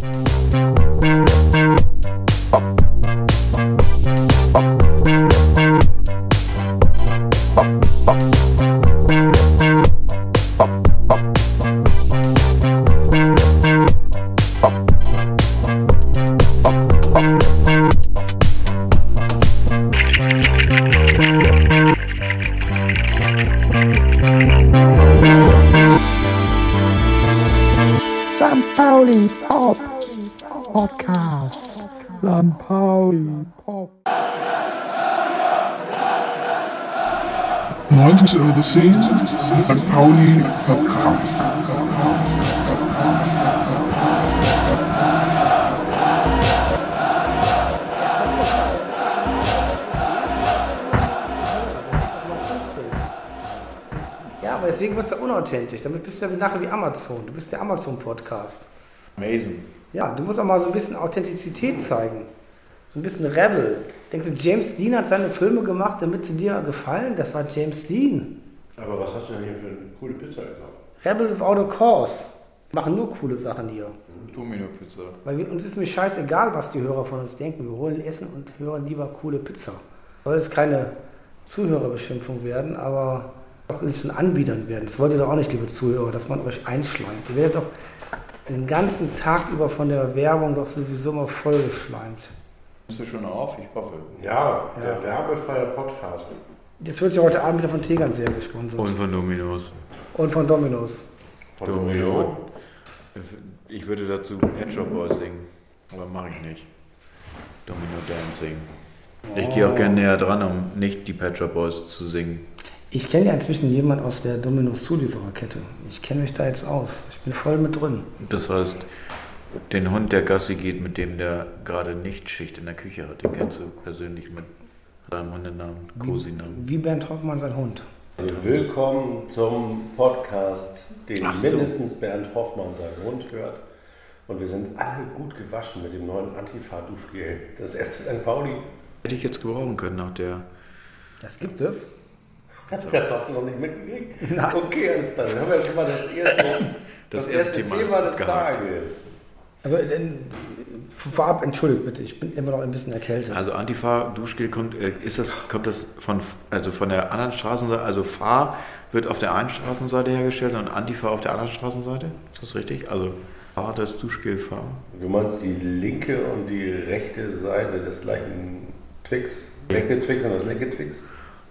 St. 90 Euro 10, St. Pauli Podcast. Ja, aber deswegen wird es ja unauthentisch. Damit bist du ja nachher wie Amazon. Du bist der Amazon-Podcast. Amazing. Ja, du musst auch mal so ein bisschen Authentizität zeigen. So ein bisschen Rebel. Denkst du, James Dean hat seine Filme gemacht, damit sie dir gefallen? Das war James Dean. Aber was hast du denn hier für eine coole Pizza gekauft? Rebel without a cause. Machen nur coole Sachen hier. Domino-Pizza. Weil wir, uns ist mir scheißegal, was die Hörer von uns denken. Wir holen Essen und hören lieber coole Pizza. Soll jetzt keine Zuhörerbeschimpfung werden, aber auch nicht so ein Anbietern werden. Das wollt ihr doch auch nicht, liebe Zuhörer, dass man euch einschleimt. Ihr werdet doch den ganzen Tag über von der Werbung doch sowieso mal vollgeschleimt. Bist du schon auf? Ich hoffe. Ja, der Ja. werbefreie Podcast. Jetzt wird ja heute Abend wieder von Tegernseer gesponsert. Und von Dominos. Und von Dominos. Von Domino. Ich würde dazu Pet Shop Boys singen, aber mache ich nicht. Domino Dancing. Ich gehe auch gerne näher dran, um nicht die Pet Shop Boys zu singen. Ich kenne ja inzwischen jemanden aus der Dominos Zuliefererkette. Ich kenne mich da jetzt aus. Ich bin voll mit drin. Das heißt, den Hund, der Gassi geht, mit dem der gerade nicht Schicht in der Küche hat, den kennst du persönlich mit seinem Hundenamen, Cosi-Namen. Wie Bernd Hoffmann sein Hund. Also willkommen zum Podcast, den Ach so. mindestens Bernd Hoffmann seinen Hund hört. Und wir sind alle gut gewaschen mit dem neuen Antifa-Duschgel. Das erste St. Pauli. Hätte ich jetzt gebrauchen können nach der. Das gibt es. Das hast du noch nicht mitgekriegt? Nein. Okay. Dann haben wir schon mal das erste, das Das erste erste Thema, Thema des gehakt. Tages. Also vorab, entschuldigt bitte, ich bin immer noch ein bisschen erkältet. Also Antifa Duschgel kommt, äh, ist das, kommt das von, also von der anderen Straßenseite, also Fahr wird auf der einen Straßenseite hergestellt und Antifa auf der anderen Straßenseite? Ist das richtig? Also Fahr das Duschgel Fahr? Du meinst die linke und die rechte Seite des gleichen Twix? Rechte Twix und das linke Twix?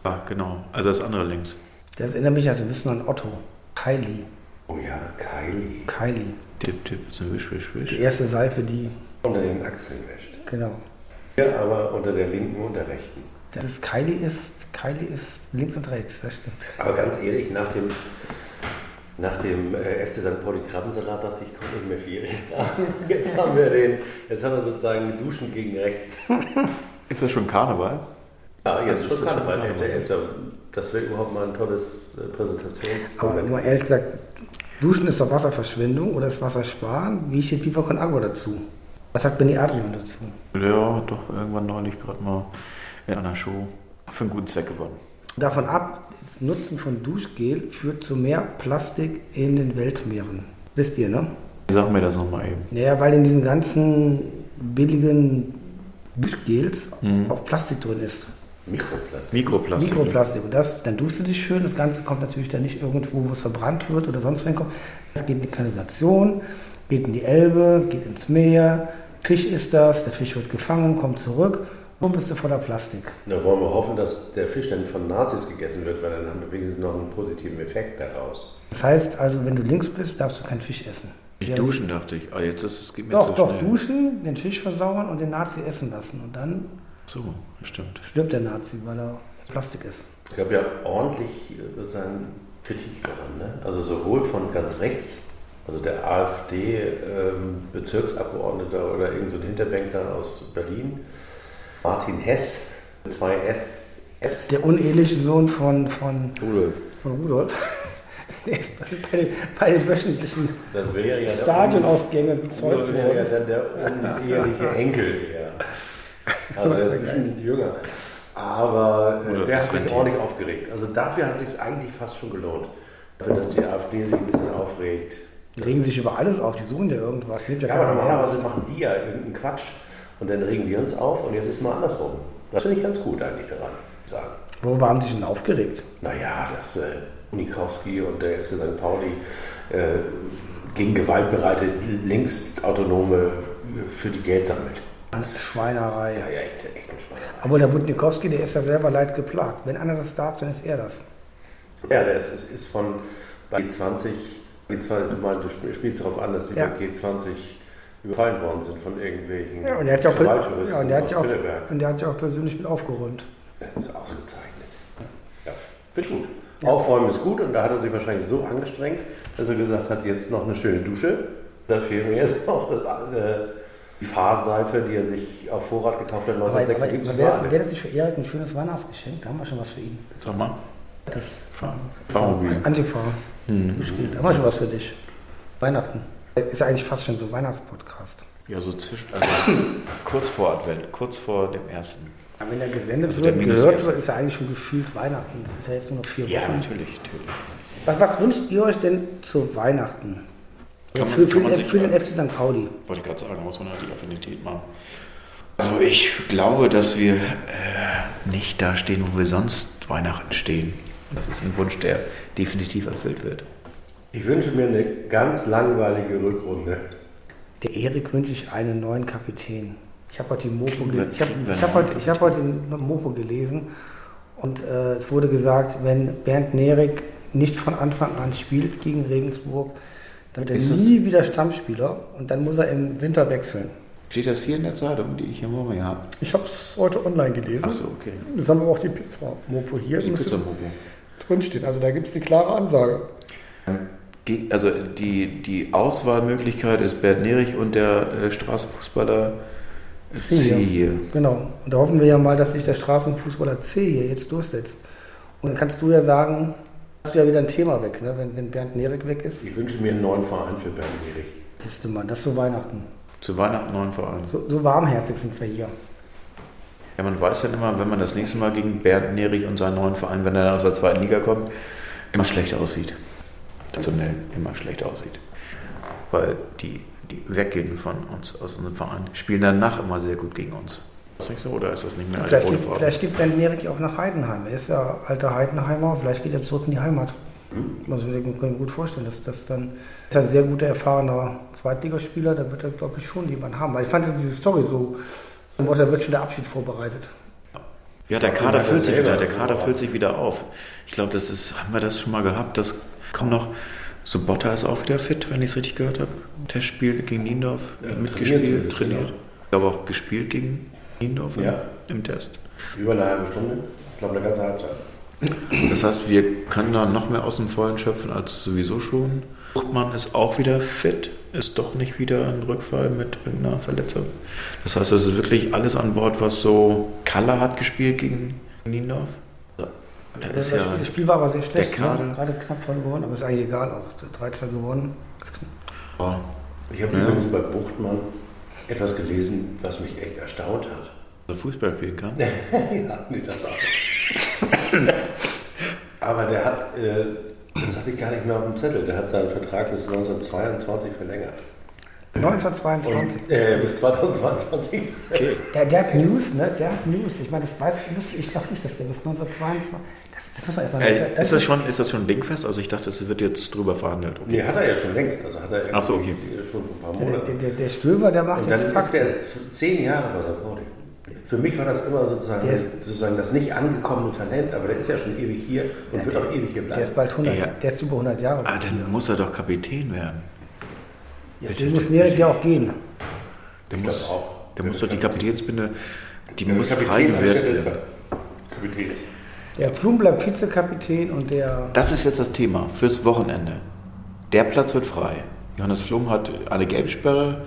Ah, genau. Also das andere links. Das erinnert mich also ein bisschen an Otto. Kylie. Oh ja, Kylie. Kylie. Tipp, tipp, so wisch, wisch, Die wisch. erste Seife, die, Unter den Achseln wäscht. genau. Hier aber unter der linken und der rechten. Das ist Kylie ist, Kylie ist links und rechts, das stimmt. Aber ganz ehrlich, nach dem, nach dem äh, FC St. Pauli Krabbensalat dachte ich, kommt nicht mehr viel. Jetzt haben wir den, jetzt haben wir sozusagen Duschen gegen rechts. Ist das schon Karneval? Ja, jetzt Also schon ist das schon Karneval, Karneval. 11.11. Das wäre überhaupt mal ein tolles äh, Aber mal ehrlich gesagt, Duschen ist doch Wasserverschwendung oder ist Wasser sparen? Wie steht FIFA con Agua dazu? Was sagt Benny Adrian dazu? Ja, doch irgendwann neulich gerade mal in einer Show für einen guten Zweck gewonnen. Davon ab, das Nutzen von Duschgel führt zu mehr Plastik in den Weltmeeren. Wisst ihr, ne? Sag mir das nochmal eben. Naja, weil in diesen ganzen billigen Duschgels Mhm. auch Plastik drin ist. Mikroplastik. Mikroplastik. Mikroplastik. Und das, dann duschst du dich schön. Das Ganze kommt natürlich dann nicht irgendwo, wo es verbrannt wird oder sonst wohin kommt. Das geht in die Kanalisation, geht in die Elbe, geht ins Meer. Fisch ist das, der Fisch wird gefangen, kommt zurück. Und bist du voller Plastik. Da wollen wir hoffen, dass der Fisch dann von Nazis gegessen wird, weil dann haben wir wenigstens noch einen positiven Effekt daraus. Das heißt also, wenn du links bist, darfst du keinen Fisch essen. Nicht duschen, dachte ich. Ah, jetzt ist es geht mir Doch, zu doch, schnell. duschen, den Fisch versauern und den Nazi essen lassen. Und dann So, stimmt. stirbt der Nazi, weil er Plastik ist. Es gab ja ordentlich äh, sozusagen Kritik daran. Ne? Also sowohl von ganz rechts, also der AfD-Bezirksabgeordneter oder irgendein so Hinterbänkler aus Berlin, Martin Hess, zwei S, S. Der uneheliche Sohn von, von, Rudolf. von Rudolf, der ist bei, den, bei den wöchentlichen Das wäre ja Stadionausgängen Das bezeugt wäre ja dann der uneheliche Enkel eher. Aber der ist ein bisschen jünger. Aber äh, der hat sich ordentlich aufgeregt. Also dafür hat es sich eigentlich fast schon gelohnt. Dafür, dass die AfD sich ein bisschen aufregt. Die regen sich über alles auf, die suchen ja irgendwas. Ja, Ja, aber normalerweise machen die ja irgendeinen Quatsch und dann regen wir uns auf und jetzt ist mal andersrum. Das finde ich ganz gut eigentlich daran, sagen. Worüber haben sie sich denn aufgeregt? Naja, dass äh, Unikowski und der FC St. Pauli äh, gegen gewaltbereite Linksautonome für die Geld sammelt. Das ist Schweinerei. Ja, ja, echt, echt ein Schwein. Aber der Budnikowski, der ist ja selber leid geplagt. Wenn einer das darf, dann ist er das. Ja, der ist, ist von bei G20, G20 du meinst, du sp- spielst darauf an, dass die Ja. bei G20 überfallen worden sind von irgendwelchen Ja, und der hat ja auch, ja, und der hat ja auch, und der hat ja auch persönlich mit aufgeräumt. Das ist ausgezeichnet. Ja, finde gut. Aufräumen ist gut und da hat er sich wahrscheinlich so angestrengt, dass er gesagt hat, jetzt noch eine schöne Dusche. Da fehlt mir jetzt noch das, äh, Fahrseife, die er sich auf Vorrat gekauft hat Aber, aber, 1976. aber wäre das nicht für Erik ein schönes Weihnachtsgeschenk? Da haben wir schon was für ihn. Sag mal. Das Baumobil. Antifa. Gespielt. Da haben wir schon was für dich. Weihnachten. Ist ja eigentlich fast schon so ein Weihnachtspodcast. Ja, so zwischen, also kurz vor Advent, kurz vor dem ersten. Aber wenn er gesendet Also wird, gehört wird, ist ja eigentlich schon gefühlt Weihnachten. Das ist ja jetzt nur noch vier Wochen. Ja, natürlich, natürlich. Was, was wünscht ihr euch denn zu Weihnachten? Man- für, für, den, sich für den FC St. Pauli. Wollte ich gerade sagen, muss man halt die Affinität machen. Also ich glaube, dass wir äh, nicht da stehen, wo wir sonst Weihnachten stehen. Das ist ein Wunsch, der definitiv erfüllt wird. Ich wünsche mir eine ganz langweilige Rückrunde. Der Erik wünsche ich einen neuen Kapitän. Ich habe heute die Mopo, Kriegen ge wir- ich hab, ich hab einen heute, ich hab heute den Mopo gelesen und äh, es wurde gesagt, wenn Bernd Nerik nicht von Anfang an spielt gegen Regensburg, dann wird er nie wieder Stammspieler und dann muss er im Winter wechseln. Steht das hier in der Zeitung, die ich hier vor mir habe? Ich habe es heute online gelesen. Achso, okay. Das haben wir auch die Pizza Mopo hier. Die müsste Pizzamobo. drinstehen. Also da gibt es die klare Ansage. Also die, die Auswahlmöglichkeit ist Bert Nerich und der äh, Straßenfußballer Ziehe. Ziehe. Genau. Und da hoffen wir ja mal, dass sich der Straßenfußballer C hier jetzt durchsetzt. Und dann kannst du ja sagen, hast du ja wieder ein Thema weg, ne? wenn, wenn Bernd Nerik weg ist. Ich wünsche mir einen neuen Verein für Bernd Erich. Siehst du mal, das ist so Weihnachten. Zu Weihnachten neuen Verein. So, so warmherzig sind wir hier. Ja, man weiß dann immer, wenn man das nächste Mal gegen Bernd Nerich und seinen neuen Verein, wenn er aus der zweiten Liga kommt, immer schlecht aussieht. Traditionell immer schlecht aussieht. Weil die, die weggehen von uns aus unserem Verein, spielen danach immer sehr gut gegen uns. Ist das nicht so oder ist das nicht mehr eine Vielleicht Farbe? vielleicht geht Bernd Nerik auch nach Heidenheim. Er ist ja alter Heidenheimer, vielleicht geht er zurück in die Heimat. Also ich kann mir gut vorstellen, dass das dann ist ein sehr guter, erfahrener Zweitligaspieler, da wird er, glaube ich, schon jemanden haben. Weil ich fand ja diese Story so, so da wird schon der Abschied vorbereitet. Ja, der Kader füllt sich wieder, der Kader füllt sich wieder auf. Ich glaube, das ist, haben wir das schon mal gehabt, das kommt noch. So Botta ist auch wieder fit, wenn ich es richtig gehört habe. Testspiel gegen Niendorf Ja, trainiert mitgespielt, zumindest, trainiert. genau. Ich glaube auch gespielt gegen Niendorf im- Ja. im Test. Über eine halbe Stunde. Ich glaube, eine ganze Halbzeit. Das heißt, wir können da noch mehr aus dem Vollen schöpfen als sowieso schon. Buchmann ist auch wieder fit, ist doch nicht wieder ein Rückfall mit irgendeiner Verletzung. Das heißt, es ist wirklich alles an Bord, was so Kaller hat gespielt gegen Niendorf. Da Das, ist ja, Spiel, das Spiel war aber sehr schlecht. der Kader- Ne? Gerade knapp verloren gewonnen, aber ist eigentlich egal. Auch 13 gewonnen. oh, Ich habe Ja. übrigens bei Buchtmann etwas gelesen, was mich echt erstaunt hat. Fußball spielen kann. ja, nee, das auch. Aber der hat, äh, das hatte ich gar nicht mehr auf dem Zettel, der hat seinen Vertrag bis 1922 verlängert. 1922. Und, äh, bis 2022. Der, der hat News, ne? Der hat News. Ich meine, das weiß wusste ich noch nicht, dass der bis 1922. Das, das muss man einfach Äh, ist, das schon, ist das schon dingfest? Also ich dachte, es wird jetzt drüber verhandelt. Okay. Nee, hat er ja schon längst. Also hat er Ach so, okay. irgendwie schon vor ein paar Der, der, Monaten. der, der Stöver, der macht Und jetzt dann ist der zehn Jahre bei St. Für mich war das immer sozusagen, ist- sozusagen das nicht angekommene Talent, aber der ist ja schon ewig hier und Ja, wird der- auch ewig hier Der ist bleiben. bald 100, Ja. der ist über 100 Jahre Ah, dann muss er doch Kapitän werden. Deswegen muss Nerik ja auch gehen. Der Ich muss, auch. der muss doch die Kapitänsbinde, die Der muss Kapitän frei werden. Kapitäns. Der Flum bleibt Vizekapitän und der. Das ist jetzt das Thema fürs Wochenende. Der Platz wird frei. Johannes Flum hat eine Gelbsperre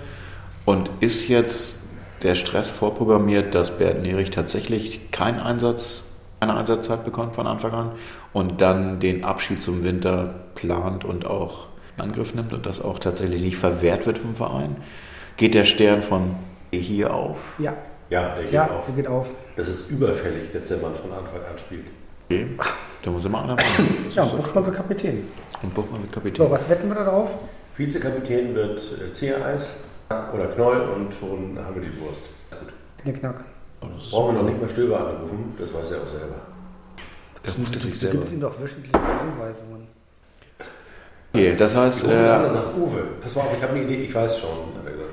und ist jetzt der Stress vorprogrammiert, dass Bert Nerich tatsächlich keinen Einsatz, keine Einsatzzeit bekommt von Anfang an und dann den Abschied zum Winter plant und auch in Angriff nimmt und das auch tatsächlich nicht verwehrt wird vom Verein. Geht der Stern von hier auf? Ja, Ja, der geht ja, auf. der geht auf. Das ist überfällig, dass der Mann von Anfang an spielt. Okay. Da muss immer einer machen. Das Ja, und. Buchmann wird Kapitän. Und Buchmann wird Kapitän. So, was wetten wir da drauf? Vizekapitän wird äh, Ziereis oder Knoll und schon haben wir die Wurst. Gut. Knickknack. Brauchen wir noch nicht mal Stöber anrufen, das weiß er auch selber. Der ruft es sich Du selber. gibst ihm doch wöchentliche Anweisungen. Okay, das heißt, Ich rufe ihn an und äh, sage, Uwe, pass mal auf, ich habe eine Idee, ich weiß schon.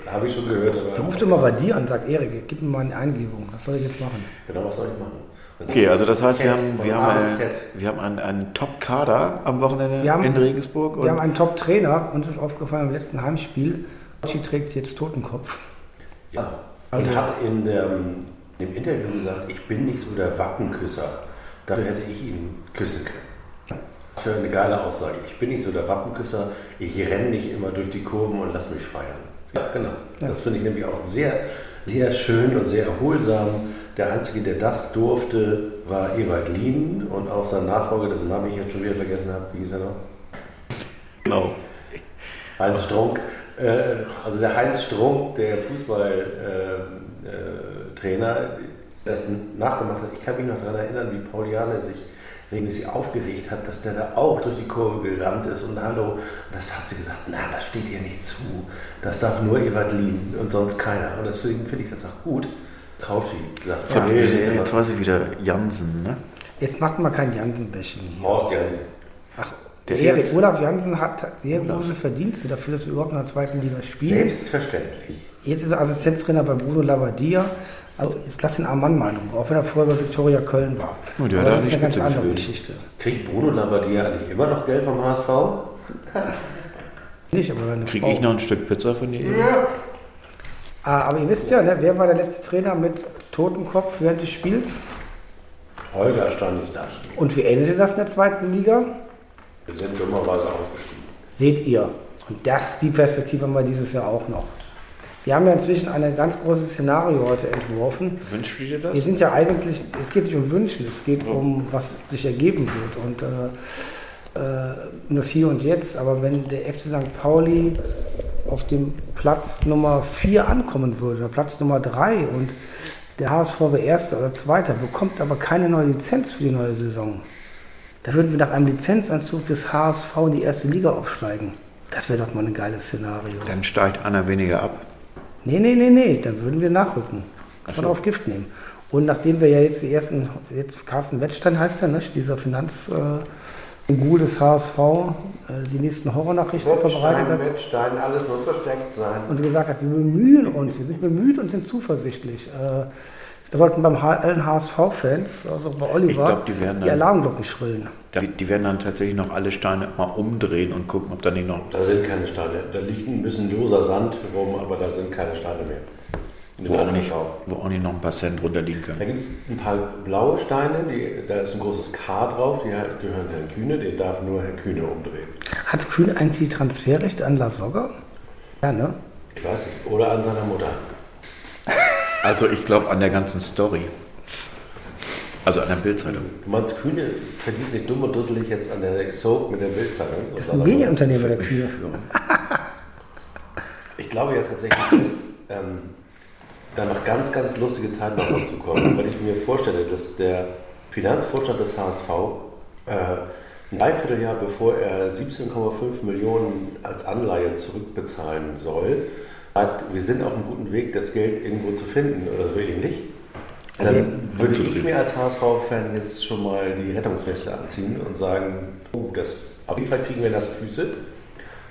Er. Habe ich schon gehört, aber. Der ruft immer bei dir an und sagt, Erik, gib mir mal eine Eingebung. Was soll ich jetzt machen? Genau, was soll ich machen? Okay, also das heißt, wir haben, wir A haben, ein, wir haben einen, einen Top-Kader am Wochenende haben- in Regensburg. Wir haben einen Top-Trainer, uns ist aufgefallen im letzten Heimspiel. Bocci trägt jetzt Totenkopf. Ja, Also- und hat in dem, im Interview gesagt, ich bin nicht so der Wappenküsser. Dafür hätte ich ihn küssen können. Was Für eine geile Aussage. Ich bin nicht so der Wappenküsser, ich renne nicht immer durch die Kurven und lass mich feiern. Ja, genau. Das finde ich nämlich auch sehr, sehr schön und sehr erholsam. Der Einzige, der das durfte, war Ewald Lien und auch sein Nachfolger, dessen Namen ich jetzt schon wieder vergessen habe. Wie hieß er noch? genau. Heinz Strunk. Äh, also der Heinz Strunk, der Fußballtrainer, das nachgemacht hat. Ich kann mich noch daran erinnern, wie Pauliane sich regelmäßig aufgeregt hat, dass der da auch durch die Kurve gerannt ist und hallo. Und das hat sie gesagt, na, das steht ihr nicht zu. Das darf nur Ewald Lien und sonst keiner. Und deswegen finde ich das auch gut. Traufi sagt, Von, ihr jetzt ich wieder Jansen, ne? Jetzt macht mal kein Jansen-Bashing hier. Horst Jansen. Der der Erik, jetzt- Olaf Jansen hat sehr große Verdienste dafür, dass wir überhaupt in der zweiten Liga spielen. Selbstverständlich. Jetzt ist er Assistenztrainer bei Bruno Labbadia. Also jetzt lass ihn am Mann Meinung, auch wenn er vorher bei Viktoria Köln war. Oh, der hat Aber da das ist eine ganz Spitze andere geführt. Geschichte. Kriegt Bruno Labbadia eigentlich immer noch Geld vom HSV? Nicht, aber eine Kriege ich noch ein Stück Pizza von dir? Ah, aber ihr wisst ja, ne, wer war der letzte Trainer mit Totenkopf während des Spiels? Holger Stanislavski. Und wie endete das in der zweiten Liga? Wir sind dummerweise aufgestiegen. Seht ihr. Und das, die Perspektive haben wir dieses Jahr auch noch. Wir haben ja inzwischen ein ganz großes Szenario heute entworfen. Wünschst du dir das? Wir sind ja eigentlich, es geht nicht um Wünschen, es geht um, was sich ergeben wird. Und äh, äh, das Hier und Jetzt. Aber wenn der FC St. Pauli auf dem Platz Nummer 4 ankommen würde, oder Platz Nummer 3 und der HSV wäre Erster oder Zweiter, bekommt aber keine neue Lizenz für die neue Saison, da würden wir nach einem Lizenzanzug des HSV in die erste Liga aufsteigen. Das wäre doch mal ein geiles Szenario. Dann steigt einer weniger ab. Nee, nee, nee, nee, dann würden wir nachrücken. Kann man auf Gift nehmen. Und nachdem wir ja jetzt die ersten, jetzt Carsten Wettstein heißt er, ne, dieser Finanz äh, Ghoul des HSV, äh, die nächsten Horrornachrichten verbreitet hat Wettstein, alles muss versteckt sein. und gesagt hat, wir bemühen uns, wir sind bemüht und sind zuversichtlich. Da sollten beim H allen HSV-Fans, also bei Oliver, Ich glaub, die werden die dann- Alarmglocken schrillen. Die, die werden dann tatsächlich noch alle Steine mal umdrehen und gucken, ob da nicht noch. Da sind keine Steine. Da liegt ein bisschen loser Sand rum, aber da sind keine Steine mehr. Wo auch, nicht, wo auch nicht noch ein paar Cent runterliegen Da können. gibt es ein paar blaue Steine, die, da ist ein großes K drauf, die gehören Herrn Kühne, den darf nur Herr Kühne umdrehen. Hat Kühn eigentlich die Transferrechte an La Soga? Ja, ne? Ich weiß nicht. Oder an seiner Mutter. Also ich glaube an der ganzen Story. Also an der Bildzeitung. Du meinst, Kühne verdient sich dumm und dusselig jetzt an der Soap mit der Bildzeitung? Das ist ein Medienunternehmer, der Kühne. Ich glaube ja tatsächlich, dass ähm, da noch ganz, ganz lustige Zeiten noch dazu kommen. Weil ich mir vorstelle, dass der Finanzvorstand des HSV äh, ein Dreivierteljahr bevor er 17,5 Millionen als Anleihe zurückbezahlen soll, sagt, wir sind auf einem guten Weg, das Geld irgendwo zu finden oder so ähnlich. Also, Dann würde ich mir als HSV-Fan jetzt schon mal die Rettungsweste anziehen und sagen, oh, das, auf jeden Fall kriegen wir nasse Füße.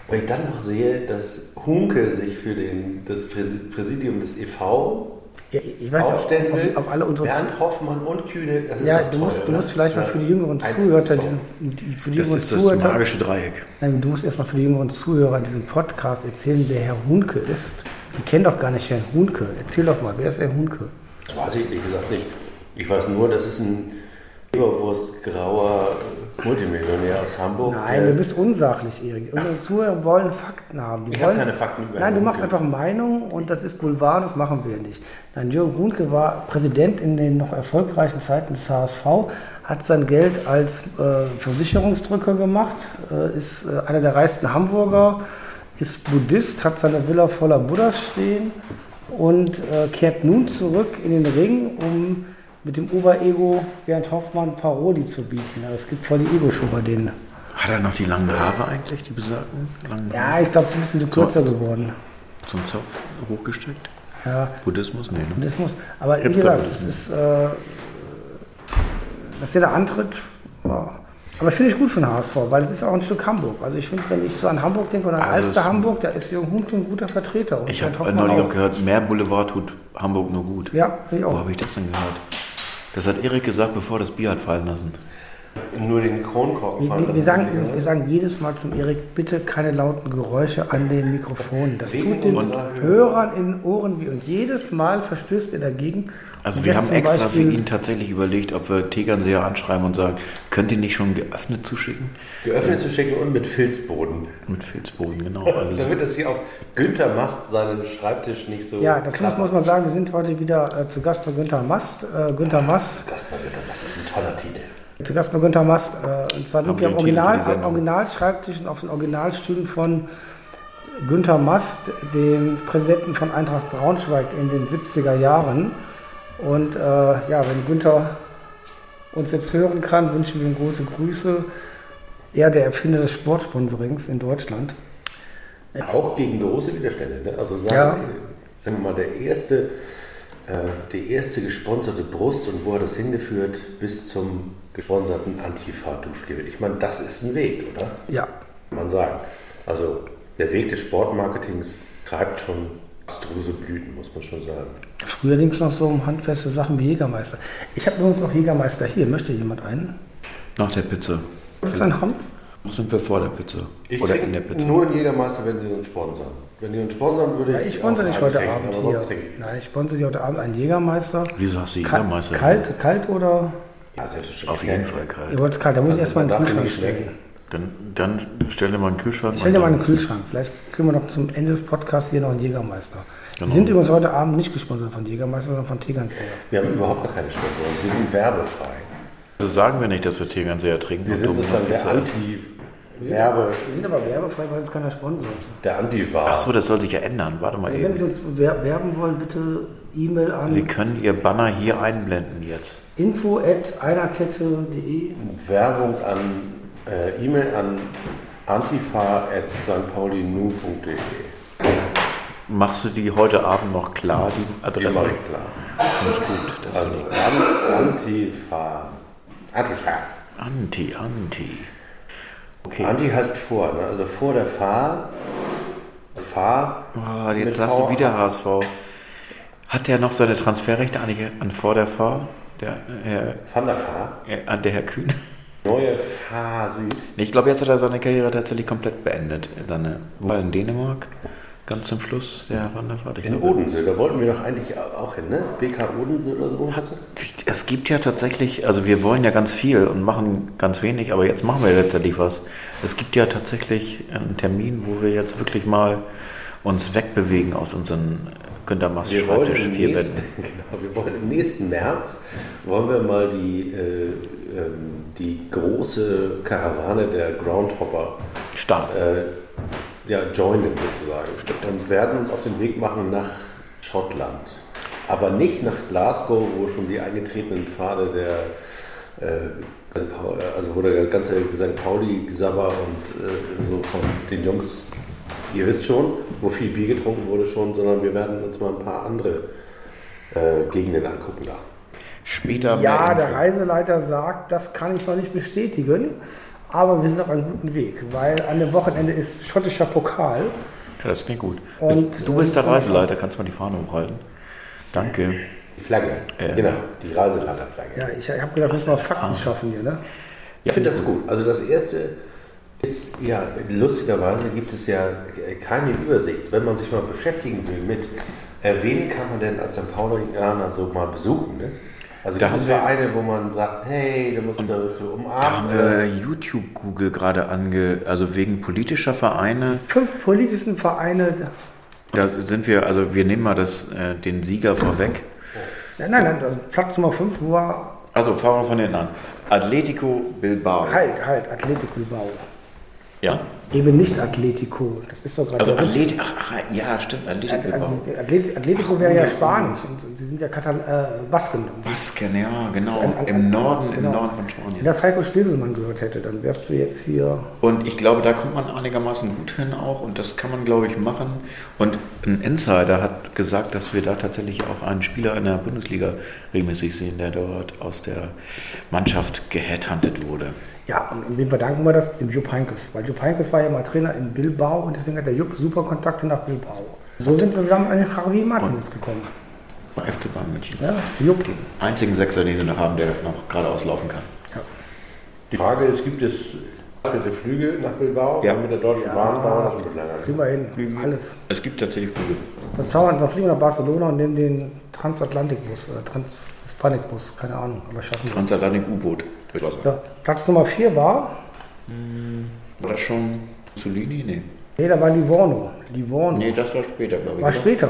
Wenn ich dann noch sehe, dass Hunke sich für den, das Präsi- Präsidium des EV Ja, ich weiß aufstellen auch, will, ob, ob alle unsere Bernd Hoffmann und Kühne, das ist Ja, du toll, musst, du oder? musst vielleicht mal für die ein jüngeren Zuhörer, für die Das jüngeren ist das Zuhörer, magische Dreieck. nein, du musst erstmal für die jüngeren Zuhörer diesen Podcast erzählen, wer Herr Hunke ist. Die kennen doch gar nicht Herrn Hunke. Erzähl doch mal, wer ist Herr Hunke? Das weiß ich ehrlich gesagt nicht. Ich weiß nur, das ist ein Leberwurst-grauer Multimillionär aus Hamburg. Nein, du bist unsachlich, Erik. Unsere Zuhörer wollen Fakten haben. Die Ich habe wollen, keine Fakten über Nein, du machst einfach Meinung und das ist Boulevard, das machen wir nicht. Jürgen Hunke war Präsident in den noch erfolgreichen Zeiten des HSV, hat sein Geld als äh, Versicherungsdrücker gemacht, äh, ist äh, einer der reichsten Hamburger, ist Buddhist, hat seine Villa voller Buddhas stehen und äh, kehrt nun zurück in den Ring, um mit dem Oberego Bernd Hoffmann Paroli zu bieten. Es gibt voll die Ego-Show bei denen. Hat er noch die langen Haare eigentlich, die besagten? Langen Ja, ich glaube, es ist ein bisschen kürzer geworden. Zum Zopf hochgesteckt? Ja, Buddhismus? Nee, ne? Buddhismus. Aber wie Gibt's gesagt, es ist, äh, dass jeder antritt, ja. Aber finde ich gut für den HSV, weil es ist auch ein Stück Hamburg. Also ich finde, wenn ich so an Hamburg denke oder an Also Alster Hamburg, da ist Jürgen Hunt ein guter Vertreter. Ich habe neulich auch gehört, mehr Boulevard tut Hamburg nur gut. Ja, ich Wo auch. habe ich das denn gehört? Das hat Erik gesagt, bevor das Bier hat fallen lassen. Nur den Kronkorken Wir, fallen wir, wir, sagen, wir sagen jedes Mal zum Erik, bitte keine lauten Geräusche an den Mikrofonen. Das Wegen tut den. Hörern in den Ohren weh. Und jedes Mal verstößt er dagegen. Also Und wir haben extra für Beispiel- ihn tatsächlich überlegt, ob wir Tegernseher anschreiben und sagen, könnt ihr nicht schon geöffnet zuschicken? Geöffnet zu schicken und mit Filzboden. Mit Filzboden, genau. Also Damit das hier auf Günther Mast seinen Schreibtisch nicht so. Ja, das muss, muss man sagen. Wir sind heute wieder äh, zu Gast bei Günther Mast. Äh, Günther Mast, Gaspar Günther, das ist ein toller Titel. Zu Gast bei Günther Mast. Äh, und zwar sind wir am Original? Originalschreibtisch und auf den Originalstühlen von Günther Mast, dem Präsidenten von Eintracht Braunschweig in den 70er Jahren. Und äh, ja, wenn Günther uns jetzt hören kann, wünschen wir ihm gute Grüße. Er, der Erfinder des Sportsponsorings in Deutschland. Auch gegen große Widerstände. Ne? Also sagen, Ja. sagen wir mal, der erste, äh, die erste gesponserte Brust und wo hat das hingeführt bis zum gesponserten Antifa-Duschgel. Ich meine, das ist ein Weg, oder? Ja, Kann man sagen. Also der Weg des Sportmarketings treibt schon abstruse Blüten, muss man schon sagen. Früher ging es noch so um handfeste Sachen wie Jägermeister. Ich habe übrigens noch Jägermeister hier. Möchte jemand einen? nach der Pizza. Willst du einen haben? Sind wir vor der Pizza? Ich Oder in der Pizza? nur einen Jägermeister, wenn sie uns sponsern. Wenn die uns sponsern, würde Ja, ich ich sponsere dich einen heute trinken, Abend hier. Nein, ich sponsere dich heute Abend einen Jägermeister. Wieso hast du Jägermeister? Kalt, kalt oder? Ja. Auf jeden Fall Ihr kalt. wollt es kalt, da muss ich Also, erstmal in den Kühlschrank stellen. Dann, dann stell dir mal einen Kühlschrank. Ich stell dir mal dann- einen Kühlschrank. Vielleicht kriegen wir noch zum Ende des Podcasts hier noch einen Jägermeister. Genau. Wir sind übrigens heute Abend nicht gesponsert von Jägermeister, sondern von Tegernseher. Wir haben überhaupt gar keine Sponsoren. Wir sind werbefrei. Also sagen wir nicht, dass wir Tegernseher trinken. Wir sind sozusagen der Pizza essen. Anti-Werbe, Wir sind aber werbefrei, weil uns keiner sponsert. der Anti-War. Ach so, das soll sich ja ändern. Warte mal Also wenn Sie uns wer- werben wollen, bitte E-Mail an Sie können Ihr Banner hier einblenden jetzt. info at einerkette.de. Werbung an äh, E-Mail an antifa.stpaulinu.de. Machst du die heute Abend noch klar, die Adresse? ich klar. Finde ich gut. Das Also an, Antifa. Antifa. Anti, Anti. Okay. Anti heißt vor, ne? also vor der Fahr. Fahr. Oh, jetzt sagst du wieder HSV. Hat der noch seine Transferrechte eigentlich an vor der Fahr? Der Herr, Van der Fahr. äh, an der Herr Kühn? Neue Fahr Süd. Nee, Ich glaube, jetzt hat er seine Karriere tatsächlich komplett beendet. Seine, war er in Dänemark ganz zum Schluss, der Herr Van der Vaart. Ich In glaube, Odense, da wollten wir doch eigentlich auch hin, ne? BK Odense oder so. Hat, es gibt ja tatsächlich, also wir wollen ja ganz viel und machen ganz wenig, aber jetzt machen wir letztendlich was. Es gibt ja tatsächlich einen Termin, wo wir jetzt wirklich mal uns wegbewegen aus unseren Günter Mast Wir wollen, Schreibtisch im vier nächsten, genau, wir wollen im nächsten März wollen wir mal die, äh, ähm, die große Karawane der Groundhopper Stark. äh, ja, joinen sozusagen und werden uns auf den Weg machen nach Schottland. Aber nicht nach Glasgow, wo schon die eingetretenen Pfade der äh, St. Paul, also wo der ganze St. Pauli-Sabber und äh, so von den Jungs, ihr wisst schon, wo viel Bier getrunken wurde schon, sondern wir werden uns mal ein paar andere äh, Gegenden angucken da. Später Ja, der. Reiseleiter sagt, das kann ich noch nicht bestätigen, aber wir sind auf einem guten Weg, weil an dem Wochenende ist schottischer Pokal. Ja, das klingt gut. Und, du bist der äh, Reiseleiter, kannst mal die Fahne hochhalten. Danke. Die Flagge, Ja. genau, die Reiseleiterflagge. Ja, ich, ich habe gedacht, wir müssen mal Fakten schaffen hier, ne? Ich finde das gut. Also das erste ist ja, lustigerweise gibt es ja keine Übersicht, wenn man sich mal beschäftigen will mit, äh, wen kann man denn als St. Paulianer so mal besuchen? Ne? Also Da gibt es haben wir- Vereine, wo man sagt, hey, du musst da so Da haben umarmen. wir oder- YouTube-Google gerade ange... Also wegen politischer Vereine, Fünf politischen Vereine. da sind wir, also wir nehmen mal das, äh, den Sieger vorweg. Nein, nein, nein, Platz Nummer 5 war Also fangen wir von hinten an. Atletico Bilbao. halt, halt, Atletico Bilbao. Ja, Eben nicht Atletico. Das ist doch gerade Also. Athlet, ach, ach, ja, stimmt, Athletic Also, also, Athlet- Atletico wäre ja Spanisch und, und sie sind ja Katal äh, Basken. Basken, ja, genau. ein- ein- Im Norden, genau. im Norden von wenn Spanien. das Heiko Schlieselmann gehört hätte, dann wärst du jetzt hier. Und ich glaube, da kommt man einigermaßen gut hin auch und das kann man, glaube ich, machen. Und ein Insider hat gesagt, dass wir da tatsächlich auch einen Spieler in der Bundesliga regelmäßig sehen, der dort aus der Mannschaft geheadhuntet wurde. Ja, und, und wem verdanken wir das? Dem Jupp Heynckes. Weil Jupp Heynckes war ja mal Trainer in Bilbao und deswegen hat der Jupp super Kontakte nach Bilbao. So sind sie zusammen an den Javi Martinez gekommen. FC Bayern München. Ja, Jupp. Einzigen Sechser, den sie noch haben, der noch geradeaus laufen kann. Die Frage ist, gibt es mit der Flüge nach Bilbao Ja. mit der Deutschen Ja. Bahn dauert das. Kriegen wir hin. Alles. Es gibt tatsächlich Flüge. Dann, zaubern, dann fliegen wir nach Barcelona und nehmen den Transatlantikbus, äh, Transhispanikbus, keine Ahnung, aber schaffen wir. Transatlantik Wasser. So, Platz Nummer 4 war, War das schon Mussolini? Nee. nee, da war Livorno. Livorno. Nee, das war später, glaube ich. war oder? später.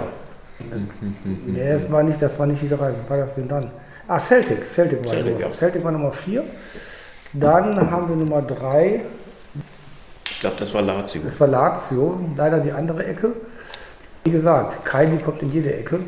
nee, das war nicht, das war nicht die drei. Was war das denn dann? Ah, Celtic. Celtic war, Celtic, Nummer, ja. Celtic war Nummer 4. Dann haben wir Nummer 3. Ich glaube, das war Lazio. Das war Lazio, leider die andere Ecke. Wie gesagt, Kylie kommt in jede Ecke.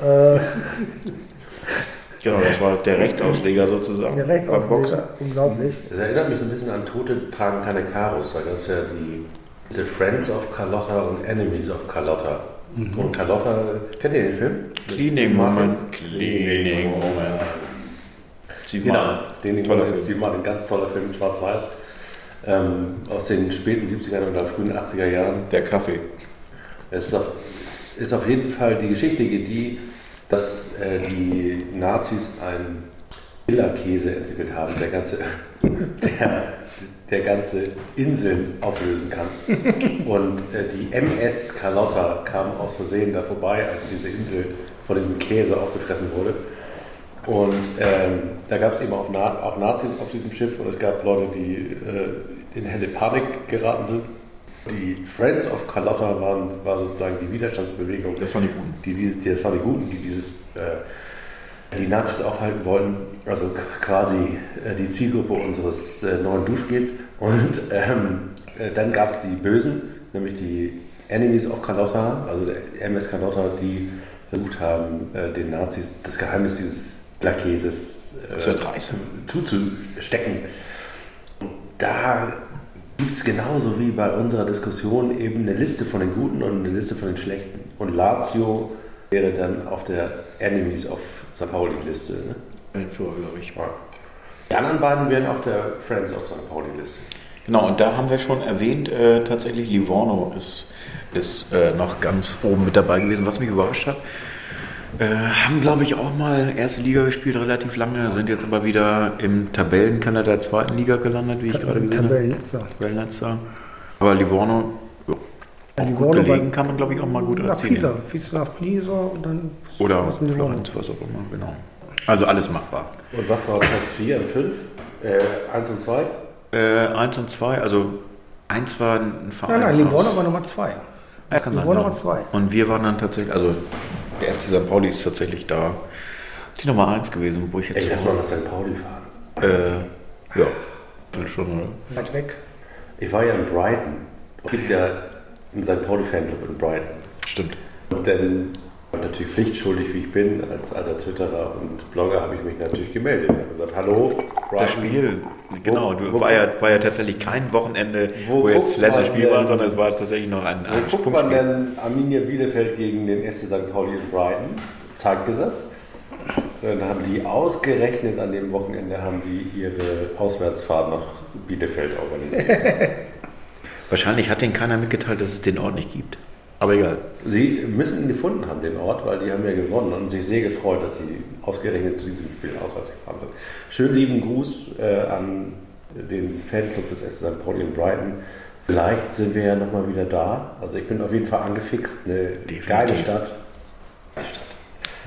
Äh, Genau, das war der Rechtsausleger sozusagen. der. Rechtsausleger, unglaublich. Das erinnert mich so ein bisschen an Tote tragen keine Karos. Da gab es ja die diese Friends of Carlotta und Enemies of Carlotta. Und Carlotta, kennt ihr den Film? Cleaning Moment. Cleaning Moment. Sie Genau, den den Toller Toller Film. Steve Martin, ganz toller Film, schwarz-weiß. Ähm, aus den späten 70er oder frühen 80er Jahren. Der Kaffee. Es ist auf, ist auf jeden Fall die Geschichte die, dass äh, die Nazis einen Killerkäse entwickelt haben, der ganze, der, der ganze Inseln auflösen kann. Und äh, die MS Carlotta kam aus Versehen da vorbei, als diese Insel von diesem Käse aufgefressen wurde. Und ähm, da gab es eben auch, Na auch Nazis auf diesem Schiff und es gab Leute, die äh, in helle Panik geraten sind. Die Friends of Carlotta waren, war sozusagen die Widerstandsbewegung. Das waren die Guten. Die, die, das waren die Guten, die dieses, äh, die Nazis aufhalten wollten. Also quasi äh, die Zielgruppe unseres äh, neuen Duschgels. Und ähm, äh, dann gab es die Bösen, nämlich die Enemies of Carlotta, also der MS Carlotta, die versucht haben, äh, den Nazis das Geheimnis dieses Glakäses äh, Zu zuzustecken. Und da gibt es genauso wie bei unserer Diskussion eben eine Liste von den Guten und eine Liste von den Schlechten. Und Lazio wäre dann auf der Enemies of St. Pauli-Liste. Ne? Ein Führer, glaube ich. Die anderen beiden wären auf der Friends of St. Pauli-Liste. Genau, und da haben wir schon erwähnt, äh, tatsächlich Livorno ist, ist äh, noch ganz oben mit dabei gewesen, was mich überrascht hat. Äh, haben, glaube ich, auch mal erste Liga gespielt, relativ lange, sind jetzt aber wieder im Tabellenkeller der zweiten Liga gelandet, wie ich gerade gesehen habe. Tabellenletzter. Tabellenletzter. Aber Livorno, ja, auch Livorno gut gelegen, kann man, glaube ich, auch mal gut erzählen. Pisa. Pisa Pisa und dann. Oder. Florenz, was auch immer, genau. Also alles machbar. Und was war Platz 4 und 5? Äh, 1 und 2? Äh, eins und zwei, also eins war ein Verein. Nein, nein, Livorno aus- war Nummer 2. Ja, kann sein, Livorno war zwei. Und wir waren dann tatsächlich, also der FC St. Pauli ist tatsächlich da die Nummer 1 gewesen, wo ich Ey, jetzt lass so, mal nach St. Pauli fahren. äh, ja, schon, oder? Weit weg. Ich war ja in Brighton. Es gibt ja einen St. Pauli-Fanclub in Brighton. Stimmt. Und dann, natürlich pflichtschuldig wie ich bin, als alter Twitterer und Blogger, habe ich mich natürlich gemeldet. Ich habe gesagt, hallo, Brighton. Das Spiel, genau, du, wo- war, ja, war ja tatsächlich kein Wochenende, wo, Wo jetzt Länderspiel war, sondern es war tatsächlich noch ein, Wo ein guckt man denn Arminia Bielefeld gegen den SC St. Pauli in Brighton? Zeigte das. Dann haben die ausgerechnet an dem Wochenende haben die ihre Auswärtsfahrt nach Bielefeld organisiert. Wahrscheinlich hat denen keiner mitgeteilt, dass es den Ort nicht gibt. Aber egal. Sie müssen ihn gefunden haben, den Ort, weil die haben ja gewonnen und sich sehr gefreut, dass sie ausgerechnet zu diesem Spiel auswärts gefahren sind. Schönen lieben Gruß äh, an den Fanclub des SC St. Pauli in Brighton. Vielleicht sind wir ja nochmal wieder da. Also ich bin auf jeden Fall angefixt. Eine Definitiv. geile Stadt.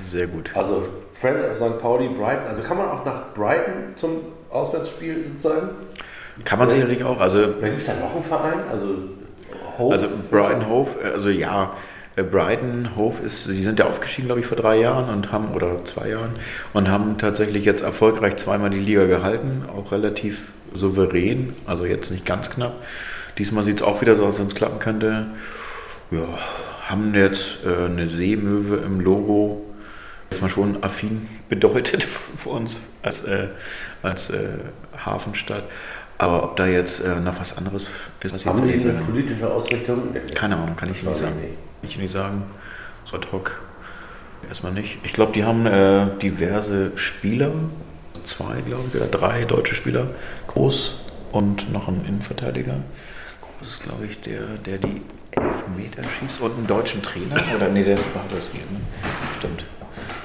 Sehr gut. Also Friends of St. Pauli, Brighton. Also kann man auch nach Brighton zum Auswärtsspiel sozusagen? Kann man sicherlich auch. Also Da gibt es ja noch einen Verein, also Hope. Also Brighton Hove, äh, also ja, äh, Brighton Hove ist, die sind ja aufgestiegen, glaube ich, vor drei Jahren und haben, oder zwei Jahren, und haben tatsächlich jetzt erfolgreich zweimal die Liga gehalten, auch relativ souverän, also jetzt nicht ganz knapp. Diesmal sieht es auch wieder so aus, wenn es klappen könnte. Ja, haben jetzt äh, eine Seemöwe im Logo, was man schon affin bedeutet für uns als, äh, als äh, Hafenstadt. Aber ob da jetzt äh, noch was anderes ist, was ich jetzt Haben die eine politische Ausrichtung? keine Ahnung, kann ich nicht sagen. Kann ich nicht sagen. So ad hoc erstmal nicht. Ich glaube, die haben äh, diverse Spieler, zwei, glaube ich, oder drei deutsche Spieler, groß und noch ein Innenverteidiger. Groß ist, glaube ich, der, der die Elfmeter schießt und einen deutschen Trainer. Oder nee, der ist war das wieder, ne? Stimmt.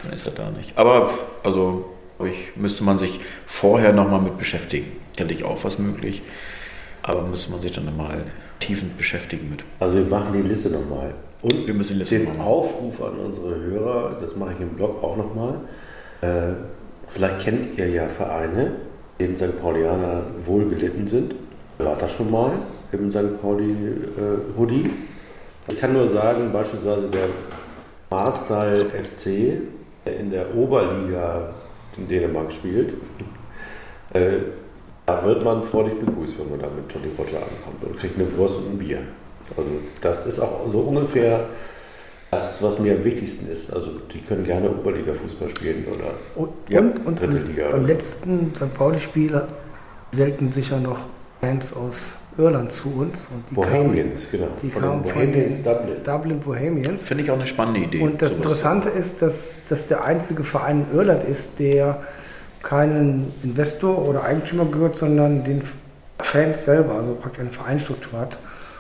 Dann ist er da nicht. Aber also, ich, müsste man sich vorher nochmal mit beschäftigen. Hätte ich auch was möglich. Aber müsste man sich dann nochmal tiefend beschäftigen mit. Also wir machen die Liste nochmal. Und Wir müssen die Liste den machen. Aufruf an unsere Hörer, das mache ich im Blog auch nochmal. Äh, vielleicht kennt ihr ja Vereine, in St. Paulianer wohlgelitten sind. War das schon mal im St. Pauli äh, Hoodie? Ich kann nur sagen, beispielsweise der Marstal FC, der in der Oberliga in Dänemark spielt, äh, da wird man freudig begrüßt, wenn man da mit Johnny Roger ankommt und kriegt eine Wurst und ein Bier. Also das ist auch so ungefähr das, was mir am wichtigsten ist. Also die können gerne Oberliga-Fußball spielen oder Und, Ja, und, und dritte Liga. beim letzten St. Pauli-Spiel selten sicher noch Fans aus Irland zu uns. Und die Bohemians, genau. die von kamen von Bohemians Dublin. Dublin Bohemians. Finde ich auch eine spannende Idee. Und das sowas. Interessante ist, dass das der einzige Verein in Irland ist, der keinen Investor oder Eigentümer gehört, sondern den Fans selber, also praktisch eine Vereinsstruktur hat.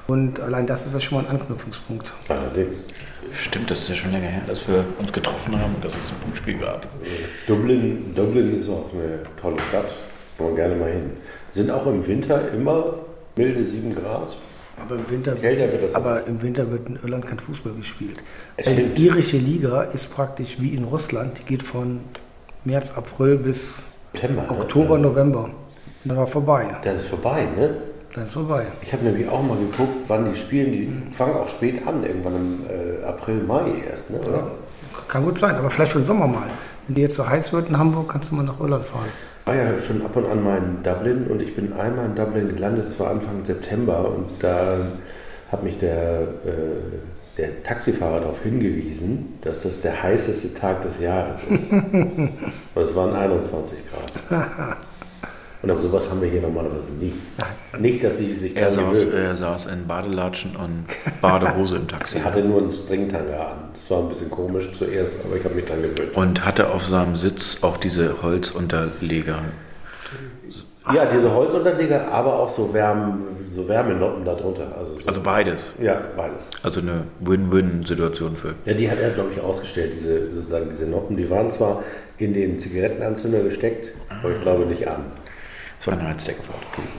Und allein das ist ja schon mal ein Anknüpfungspunkt. Allerdings. Stimmt, das ist ja schon länger her, dass wir uns getroffen haben und dass es ein Punktspiel gab. Dublin, Dublin ist auch eine tolle Stadt. Man gerne mal hin. Sind auch im Winter immer milde 7 Grad. Aber im Winter, Kälter wird das aber im Winter wird in Irland kein Fußball gespielt. Die irische Liga ist praktisch wie in Russland. Die geht von März, April bis September. ne? Oktober, November. Und dann war vorbei. Dann ist vorbei, ne? Dann ist vorbei. Ich habe nämlich auch mal geguckt, wann die spielen. Die fangen auch spät an, irgendwann im äh, April, Mai erst, ne? Oder? Kann gut sein, aber vielleicht für den Sommer mal. Wenn dir jetzt so heiß wird in Hamburg, kannst du mal nach Irland fahren. Ich war ja schon ab und an mal in Dublin und ich bin einmal in Dublin gelandet, das war Anfang September und da hat mich der, äh, der Taxifahrer darauf hingewiesen, dass das der heißeste Tag des Jahres ist. Und es waren 21 Grad. Und auf sowas haben wir hier normalerweise nie. Nicht, dass sie sich Er saß, gewöhnen. er saß in Badelatschen und Badehose im Taxi Er hatte nur einen Stringtanga an. Das war ein bisschen komisch zuerst, aber ich habe mich dran gewöhnt. und hatte auf seinem Sitz auch diese Holzunterleger. Ja, diese Holzunterleger, aber auch so, Wärme, so Wärmenoppen darunter. Also, so, Also beides. ja, beides. Also eine Win-Win-Situation für. Ja, die hat er, glaube ich, ausgestellt, diese, sozusagen diese Noppen. Die waren zwar in den Zigarettenanzünder gesteckt, aber ich glaube nicht an. Es war eine Heizdeckenfahrt.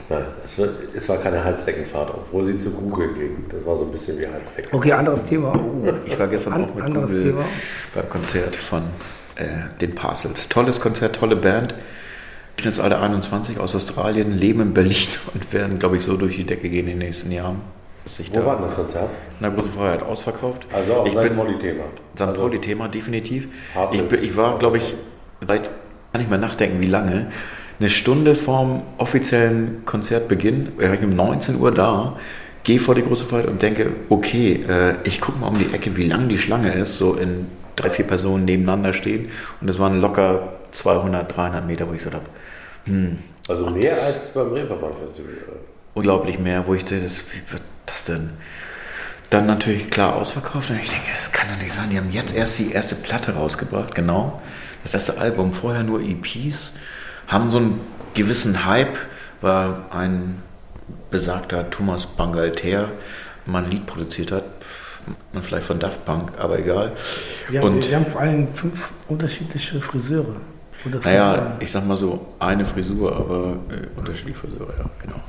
Nein, es war, es war keine Heizdeckenfahrt, obwohl sie zu Google ging. Das war so ein bisschen wie Heizdecken. Okay, anderes Thema. Ich war gestern An- auch mit anderes Google Thema. beim Konzert von äh, den Parcels. Tolles Konzert, tolle Band. Durchschnittsalter 21 aus Australien, leben in Berlin und werden, glaube ich, so durch die Decke gehen in den nächsten Jahren. Wo da- war denn das Konzert? Na, große Freiheit ausverkauft. Also auch ich bin Molly-Thema. St. Also, Pauli-Thema, definitiv. Ich, ich war, glaube ich, seit, kann ich mal nachdenken, wie lange, eine Stunde vorm offiziellen Konzertbeginn, war ich um 19 Uhr da, gehe vor die große Freiheit und denke, okay, äh, ich gucke mal um die Ecke, wie lang die Schlange ist, so in drei, vier Personen nebeneinander stehen. Und es waren locker 200, 300 Meter, wo ich gesagt habe, hm, also mehr als beim Reeperbahn-Festival. oder? unglaublich mehr, wo ich dachte, das, wie wird das denn? Dann natürlich klar ausverkauft und ich denke, das kann doch nicht sein. Die haben jetzt erst die erste Platte rausgebracht, genau. Das erste Album, vorher nur EPs, haben so einen gewissen Hype, weil ein besagter Thomas Bangalter mal ein Lied produziert hat, man vielleicht von Daft Punk, aber egal. Haben, Und wir haben vor allem fünf unterschiedliche Friseure. Oder naja, ich sag mal so, eine Frisur, aber äh, unterschiedliche Frisur, ja, genau.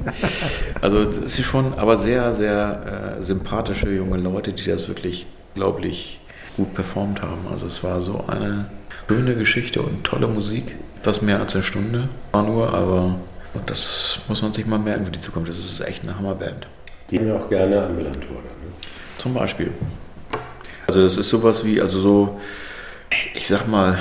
Also es ist schon, aber sehr, sehr äh, sympathische junge Leute, die das wirklich, glaube ich, gut performt haben. Also es war so eine schöne Geschichte und tolle Musik. Etwas mehr als eine Stunde war nur, aber das muss man sich mal merken für die Zukunft. Das ist echt eine Hammerband. Die mir auch gerne anbelangt wurde. Ne? Zum Beispiel. Also das ist sowas wie, also so, ich sag mal,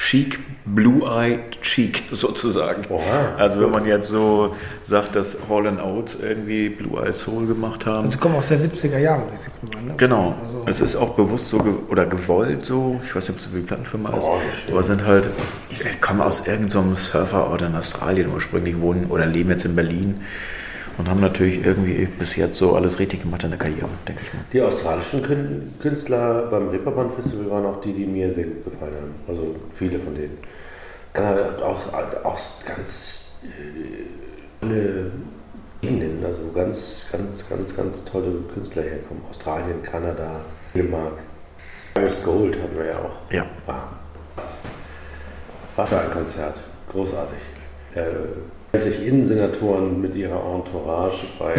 Chic, Blue-Eyed Cheek sozusagen. Oha. Also wenn man jetzt so sagt, dass Hall Oates irgendwie Blue-Eyed Soul gemacht haben. Also, kommen aus der 70er Jahre, ne? Genau. Also, Es ist auch bewusst so ge oder gewollt so. Ich weiß nicht, ob es so wie Plattenfirma ist. Oh, aber sind halt, ich komme aus irgendeinem Surferort in Australien ursprünglich, wohnen oder leben jetzt in Berlin und haben natürlich irgendwie bis jetzt so alles richtig gemacht in der Karriere, denke ich mal. Die australischen Kün- Künstler beim Reeperbahn Festival waren auch die, die mir sehr gut gefallen haben. Also viele von denen. Kanada hat auch, auch ganz äh, tolle Gegenden, also ganz, ganz, ganz, ganz tolle Künstler herkommen. Australien, Kanada, Dänemark. Iris Gold hatten wir ja auch. Ja. Was, was für ein Konzert. Großartig. Äh, als sich Innensenatoren mit ihrer Entourage bei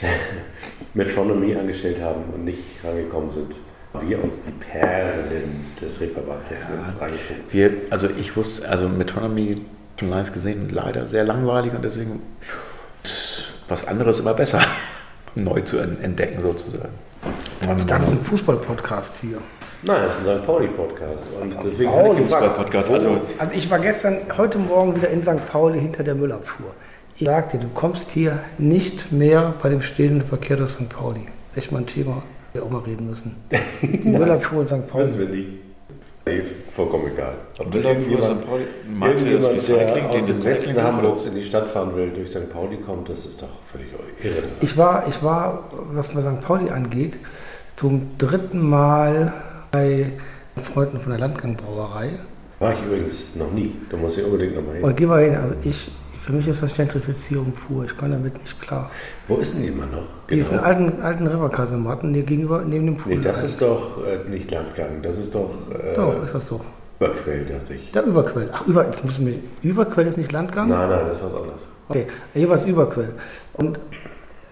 Metronomy angestellt haben und nicht rangekommen sind, wir uns die Perlen des Reeperbahn-Festivals reingezogen. Wir, also ich wusste, also Metonymy schon live gesehen leider sehr langweilig und deswegen was anderes immer besser, neu zu en- entdecken sozusagen. ich dachte, das ist ein Fußball-Podcast hier. Nein, das ist unser Pauli-Podcast. Und deswegen Pauli- habe ich gefragt, Podcast, also Also ich war gestern, heute Morgen wieder in St. Pauli hinter der Müllabfuhr. Ich sag dir, du kommst hier nicht mehr bei dem stehenden Verkehr durch St. Pauli. Echt mal ein Thema, wir auch mal reden müssen. Die Müllabfuhr in St. wissen Pauli. wir nicht. Nee, vollkommen egal. Ob Müllabfuhr irgendjemand, St. Das irgendjemand, der Recycling, aus den dem Westen Hamburgs in die Stadt fahren will, durch St. Pauli kommt, das ist doch völlig irre. Ich war, ich war, was bei St. Pauli angeht, zum dritten Mal bei Freunden von der Landgangbrauerei. War ich übrigens noch nie. Da muss ich unbedingt nochmal hin. Und geh mal hin, also ich, für mich ist das Gentrifizierung pur. Ich kann damit nicht klar. Wo ist denn die immer noch? Die ist in alten, alten Riverkasematten hier gegenüber, neben dem Pool. Nee, das ist doch äh, nicht Landgang, das ist doch äh, Doch, ist das doch. Überquell, dachte ich. Der Überquell. Ach, über, jetzt müssen wir. Überquell ist nicht Landgang? Nein, nein, das ist was anderes. Okay, jeweils Überquell. Und es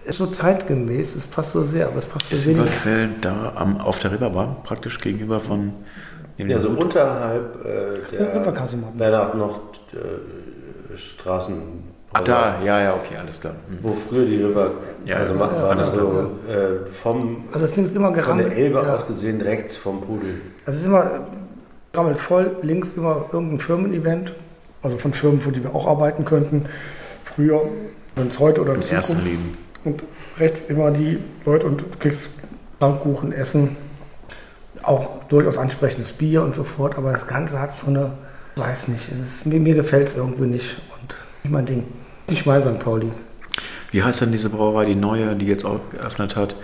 ist so zeitgemäß, es passt so sehr, aber es passt so ist wenig. Überquell da am, auf der Reeperbahn, praktisch gegenüber von dem Ja, so Hut. unterhalb äh, der. Bernhard noch äh, Straßen. Ach da, ja, ja, okay, alles klar. Hm. Wo früher die River Ja, also ja, waren, ja, also äh, vom, Also das Ding ist immer von der gerammelt. Elbe ja. aus gesehen rechts vom Pudel. Also es ist immer gerammelt voll, links immer irgendein Firmen-Event, also von Firmen, für die wir auch arbeiten könnten. Früher, wenn es heute oder in Im ersten Zukunft. Leben. Und rechts immer die Leute und du kriegst Pfannkuchen, Essen, auch durchaus ansprechendes Bier und so fort. Aber das Ganze hat so eine, weiß nicht, es ist, mir, mir gefällt es irgendwie nicht und nicht mein Ding. Nicht mein St. Pauli. Wie heißt denn diese Brauerei, die neue, die jetzt auch geöffnet hat,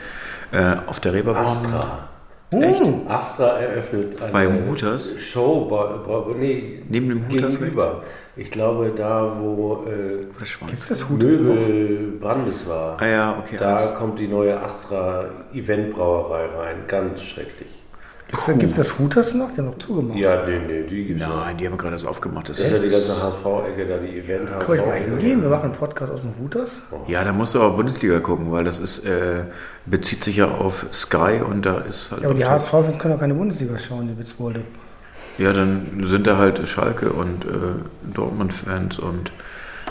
äh, auf der Reeperbahn? Astra. Echt? Astra eröffnet eine Bei Hooters? Show, bei, bei, nee, Neben dem Hooters gegenüber. Ich glaube, da wo äh? Gibt es das noch? Möbel Brandes war. Ah ja, okay. Da alles. kommt die neue Astra Eventbrauerei rein. Ganz schrecklich. Gibt es das Hooters noch? Die haben noch zugemacht. Ja, nee, nee, die gibt's noch. Nein, die haben gerade das aufgemacht. Das Das ist ja die ganze HSV-Ecke, da die event HSV. Kann ich mal hingehen? Wir machen einen Podcast aus dem Hooters. ja, da musst du aber Bundesliga gucken, weil das ist, äh, bezieht sich ja auf Sky und da ist halt. Ja, aber die HSV-Fans können auch keine Bundesliga schauen, die Witzbolde. Ja, dann sind da halt Schalke und äh, Dortmund-Fans und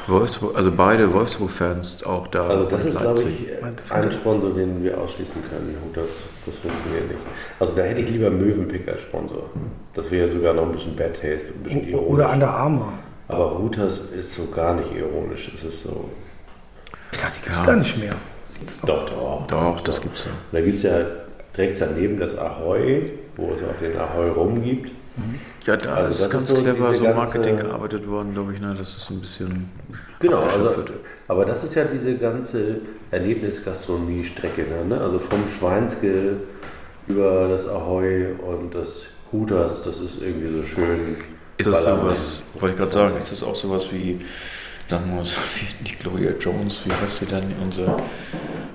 Wolfsburg, also beide Wolfsburg-Fans auch da. Also das ist, glaube ich, ein Sponsor, den wir ausschließen können. Hooters, das funktioniert nicht. Also da hätte ich lieber Mövenpick als Sponsor. Das wäre sogar noch ein bisschen Bad Taste, ein bisschen ironisch. Oder Under Armour. Aber Hooters ist so gar nicht ironisch. Es ist so... Ich dachte, die gibt es Ja. gar nicht mehr. Doch, doch. Doch, das gibt's ja. Und da gibt es ja rechts daneben das Ahoi, wo es auch den Ahoi rum gibt. Ja, da Also ist das ganz ist so clever so Marketing ganze- gearbeitet worden, glaube ich, ne? Das ist ein bisschen. Genau, also, aber das ist ja diese ganze Erlebnisgastronomie-Strecke. Ne? Also vom Schweinske über das Ahoi und das Hooters, das ist irgendwie so schön. Ist es ballern. sowas, wollte ich gerade sagen, ist es auch sowas wie, sagen wir mal, so wie, nicht Gloria Jones, wie heißt sie denn, unsere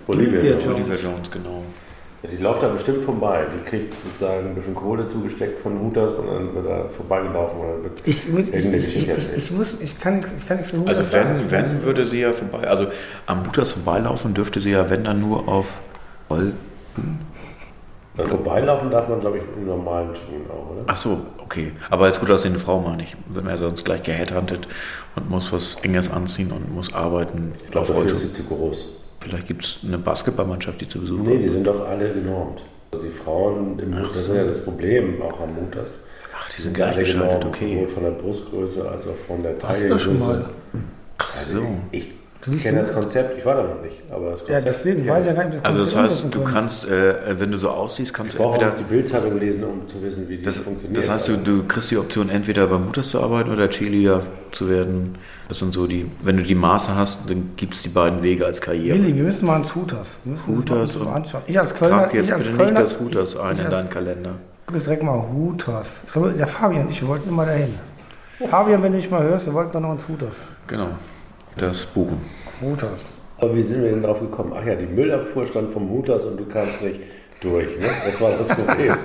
Olivia Olivia Jones. Jones. Olivia Jones, genau. Ja, die läuft da bestimmt vorbei. Die kriegt sozusagen ein bisschen Kohle zugesteckt von Hooters und dann wird da vorbeigelaufen. Dann wird Ich, irgendeine ich, Geschichte ich, erzählt. ich, muss, ich kann nichts ich kann nichts für Hooters Also sagen. wenn, wenn würde sie ja vorbei, also am Hooters vorbeilaufen dürfte sie ja, wenn dann nur auf Roll. Also vorbeilaufen darf man, glaube ich, in normalen Schuhen auch, oder? Ach so, okay. Aber als gut aussehende Frau meine ich. Wenn man ja sonst gleich geheadhuntet und muss was Enges anziehen und muss arbeiten. Ich glaube, dafür ist sie zu groß. Vielleicht gibt es eine Basketballmannschaft, die zu Besuch Nee, die sind doch alle genormt. Also die Frauen, im, das ist ja das Problem auch am Hooters. Ach, Die sind Alle gleichgeschaltet, genau, okay. Sowohl von der Brustgröße als auch von der Warst du da schon Taillengröße. mal? Ach so. Ich Du bist kenne das Konzept, ich war da noch nicht, aber das Ja, Konzept. deswegen weiß ich. ich ja gar nicht, Also das heißt, du kannst, äh, wenn du so aussiehst, kannst Ich du entweder... auch die Bildzeitung lesen, um zu wissen, wie die Das, funktioniert. das heißt, du, du kriegst die Option, entweder beim Mutters zu arbeiten oder Cheerleader zu werden. Das sind so die, wenn du die Maße hast, dann gibt es die beiden Wege als Karriere. Willi, wir müssen mal ins uns mal und- anschauen. Ich als Kölner, Trag jetzt ich als bitte Kölner, nicht das Hooters ein ich in als- deinen Kalender. Guck jetzt direkt mal. Ich glaube, Der Fabian und ich, wir wollten immer dahin. Fabian, wenn du mich mal hörst, wir wollten doch noch ins Hooters. Genau, das buchen. Hooters. aber wie sind wir denn drauf gekommen? Ach ja, die Müllabfuhr stand vom Hooters und du kamst nicht durch. Ne? Das war das Problem.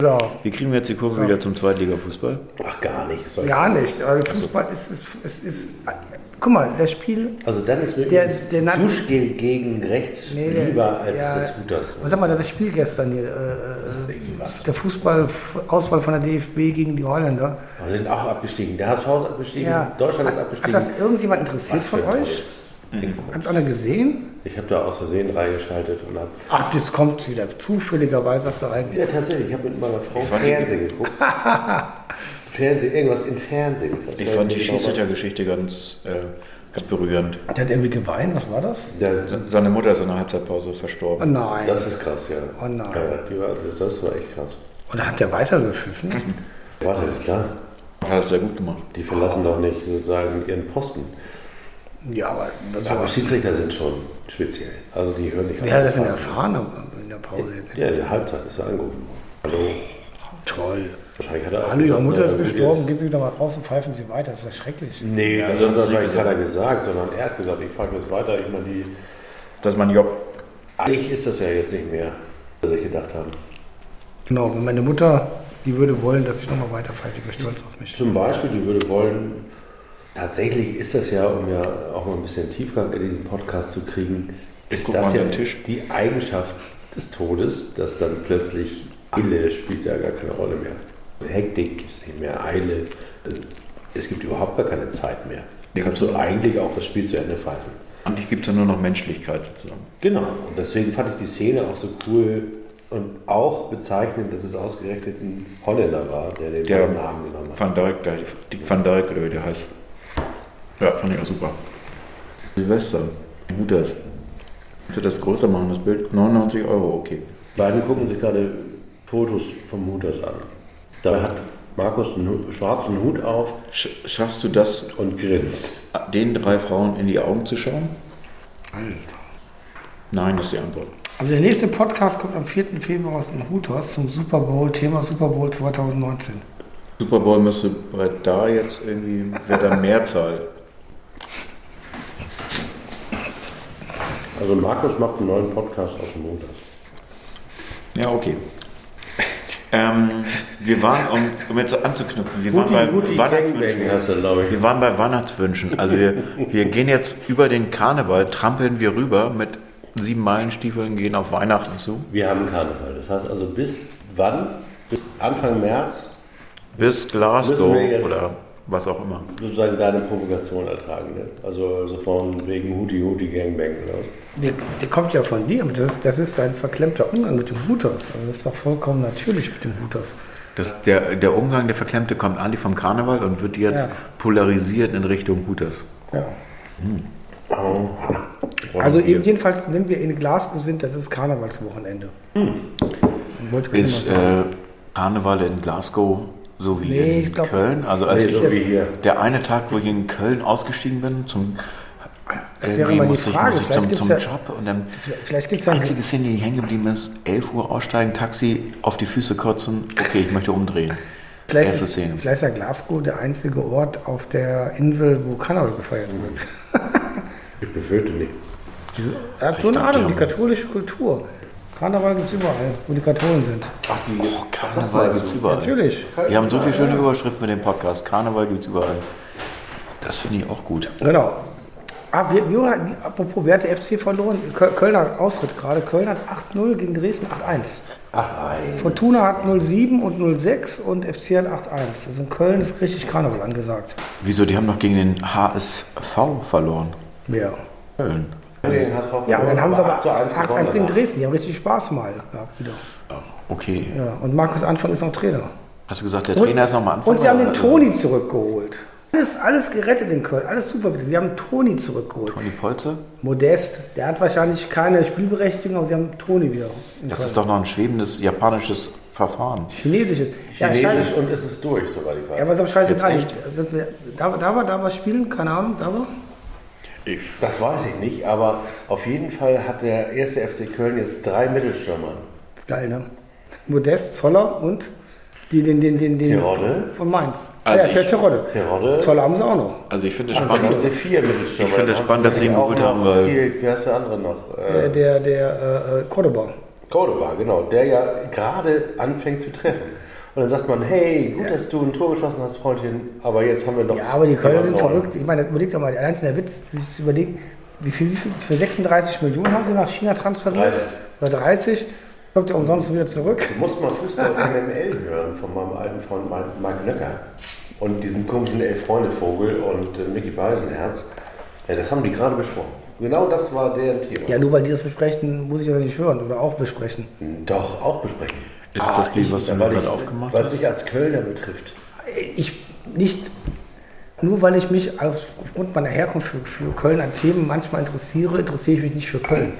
Ja, Wie kriegen wir jetzt die Kurve wieder zum Zweitliga-Fußball? Ach, gar nicht. Gar nicht. Weil Fußball ist, ist, ist, ist. Guck mal, das Spiel. Also dann ist mir Der- der Duschgel gegen rechts Nee, der- lieber als ja, das Hooters. Was sag mal, das Spiel gestern hier. Äh, äh, der Fußball-Auswahl von der DFB gegen die Holländer. Wir sind auch abgestiegen. Der HSV ist abgestiegen, Ja. Deutschland ist Hat- abgestiegen. Hat das irgendjemand interessiert Was für von euch? Habt ihr alle gesehen? Ich habe da aus Versehen reingeschaltet und habe. Ach, das kommt wieder. Zufälligerweise hast du reingegangen. Ja, tatsächlich, ich habe mit meiner Frau Fernsehen geguckt. Fernsehen, irgendwas in Fernsehen. Das Ich fand die Schiedsrichtergeschichte ganz, äh, ganz berührend. Der hat irgendwie geweint, was war das? Das, Seine Mutter ist in der Halbzeitpause Oh verstorben. nein. das ist krass, ja. Oh nein. Ja, die war, also das war echt krass. Und dann hat der weitergepfiffen. Warte, klar. Hat er sehr gut gemacht. Die verlassen doch nicht sozusagen ihren Posten. ja, aber das Aber. Schiedsrichter sind schon speziell. Also die hören nicht Wer hat auf. das denn erfahren in der Pause? Ja, in der Halbzeit ist er angerufen worden. Hallo. Toll. Wahrscheinlich hat er auch Hallo, Ihre Mutter ist gestorben, jetzt- gehen Sie wieder mal raus und pfeifen Sie weiter. Das ist ja schrecklich. Nee, Ja, das das hat wahrscheinlich gesagt. keiner gesagt, sondern er hat gesagt, ich frage jetzt weiter. Ich meine, die, Das ist mein Job. eigentlich ist das ja jetzt nicht mehr, was ich gedacht habe. Genau, und meine Mutter, die würde wollen, dass ich nochmal weiter pfeife. Ich bin stolz auf mich. Zum Beispiel, die würde wollen, tatsächlich ist das ja, um ja auch mal ein bisschen Tiefgang in diesen Podcast zu kriegen, ist das ja die Eigenschaft des Todes, dass dann plötzlich Eile spielt ja gar keine Rolle mehr. Hektik gibt es nicht mehr, Eile. Es gibt überhaupt gar keine Zeit mehr. Da kannst du eigentlich auch das Spiel zu Ende pfeifen. Eigentlich gibt es ja nur noch Menschlichkeit sozusagen. Genau. Und deswegen fand ich die Szene auch so cool und auch bezeichnend, dass es ausgerechnet ein Holländer war, der den Der Namen genommen hat. Van Dijk, der, die Van Dijk oder wie der heißt. Ja, fand ich auch super. Silvester, gut das. Kannst du das größer machen, das Bild? 99 Euro, okay. Beiden gucken sich gerade Fotos vom Hutas an. Da hat Markus einen Hut, schwarzen Hut auf Sch schaffst du das, und grinst. den drei Frauen in die Augen zu schauen? Alter. Nein, ist die Antwort. Also der nächste Podcast kommt am 4. Februar aus dem Hooters zum Super Bowl, Thema Super Bowl 2019. Super Bowl müsste bei da jetzt irgendwie, wäre dann Mehrzahl. Also Markus macht einen neuen Podcast aus dem Hutas. Ja, okay. Ähm, wir waren, um, um jetzt anzuknüpfen, wir waren bei Weihnachtswünschen. du. Wir waren bei Weihnachtswünschen. Also wir, wir gehen jetzt über den Karneval, trampeln wir rüber mit sieben Meilenstiefeln, gehen auf Weihnachten zu. Wir haben Karneval. Das heißt also bis wann? Bis Anfang März Bis Glasgow oder was auch immer. sozusagen deine Provokation ertragen. Ne? Also, also von wegen Huti Huti Gangbang. Ne? Der, der kommt ja von dir. Das ist, das ist ein verklemmter Umgang mit dem Hooters. Also das ist doch vollkommen natürlich mit dem Hooters. Das, der, der Umgang, der Verklemmte, kommt eigentlich vom Karneval und wird jetzt Ja. polarisiert in Richtung Hooters. Ja. Oh. Also hier. jedenfalls, wenn wir in Glasgow sind, das ist Karnevalswochenende. Gerade Ist äh, Karneval in Glasgow so wie Nee, in glaub- Köln? Also als Nee, so der eine Tag, wo ich in Köln ausgestiegen bin, zum Das wäre irgendwie mal die Frage. ich Vielleicht zum, gibt's zum ja- Job und dann Vielleicht gibt es die ja einzige Szene, die hängen geblieben ist, 11 Uhr aussteigen, Taxi, auf die Füße kotzen, okay, ich möchte umdrehen. Vielleicht Erste ist, Szene. vielleicht ist ja Glasgow der einzige Ort auf der Insel, wo Karneval gefeiert wird. Ich befürchte nicht. Er hat so eine Ahnung, die katholische Kultur. Karneval gibt es überall, wo die Katholen sind. Ach, die Karneval gibt es überall. Natürlich. Wir haben so viele schöne Überschriften mit dem Podcast. Karneval gibt es überall. Das finde ich auch gut. Genau. Ah, wir, wir, apropos, wer hat der FC verloren? Köl- Kölner Austritt gerade. Köln hat 8-0 gegen Dresden 8-1. Ach nein. Fortuna hat 0-7 und 0-6 und FC hat 8-1. Also in Köln ist richtig Karneval angesagt. Wieso? Die haben noch gegen den HSV verloren. Wer? Köln. Den HSV Ja, und dann haben sie aber 8 zu 1 8-1 gewonnen gegen. Dresden. Die haben richtig Spaß mal gehabt wieder. Okay. Ja, und Markus Anfang ist noch Trainer. Hast du gesagt, der Trainer ist nochmal Anfang? Und sie haben den Toni zurückgeholt. Alles, alles gerettet in Köln, alles super. bitte. Sie haben Toni zurückgeholt. Toni Polzer? Modest, der hat wahrscheinlich keine Spielberechtigung, aber sie haben Toni wieder. in Das Köln. ist doch noch ein schwebendes japanisches Verfahren. Chinesische. Ja, Chinesisch scheiße. und ist es durch, soweit ich weiß. Ja, aber ist auch scheißegal. Da, da war, da war Spielen, keine Ahnung, da war. das weiß ich nicht, aber auf jeden Fall hat der erste FC Köln jetzt drei Mittelstürmer. ist geil, ne? Modest, Zoller und die, den, den, den, den Terodde? von Mainz. Also ja, ich- Terodde. Terodde. Zoller haben sie auch noch. Also ich finde es haben spannend. sie vier. Ich finde es spannend, dass sie ihn geholt haben, weil- wie heißt der andere noch? Der, Äh, der, der äh, äh, Cordoba. Cordoba, genau. Der ja gerade anfängt zu treffen. Und dann sagt man, hey, gut, dass du ein Tor geschossen hast, Freundchen, aber jetzt haben wir noch... Ja, aber die Kölner sind verrückt. Ich meine, überleg doch mal, allein schon der Witz, sich zu überlegen, wie viel, wie viel für 36 Millionen haben sie nach China transferiert? 30. Oder 30? Kommt ja umsonst wieder zurück. Du musst mal Fußball MML hören von meinem alten Freund Mark Mark Nöcker. Und diesen komischen Elf-Freunde-Vogel und äh, Mickey Beisenherz. Ja, das haben die gerade besprochen. Genau das war der Thema. Ja, nur weil die das besprechen, muss ich das nicht hören oder auch besprechen. Doch, auch besprechen. Ist das Spiel, was du weil gerade ich- aufgemacht Was dich als Kölner betrifft. Ich nicht, nur weil ich mich auf- aufgrund meiner Herkunft für, für Köln an Themen manchmal interessiere, interessiere ich mich nicht für Köln.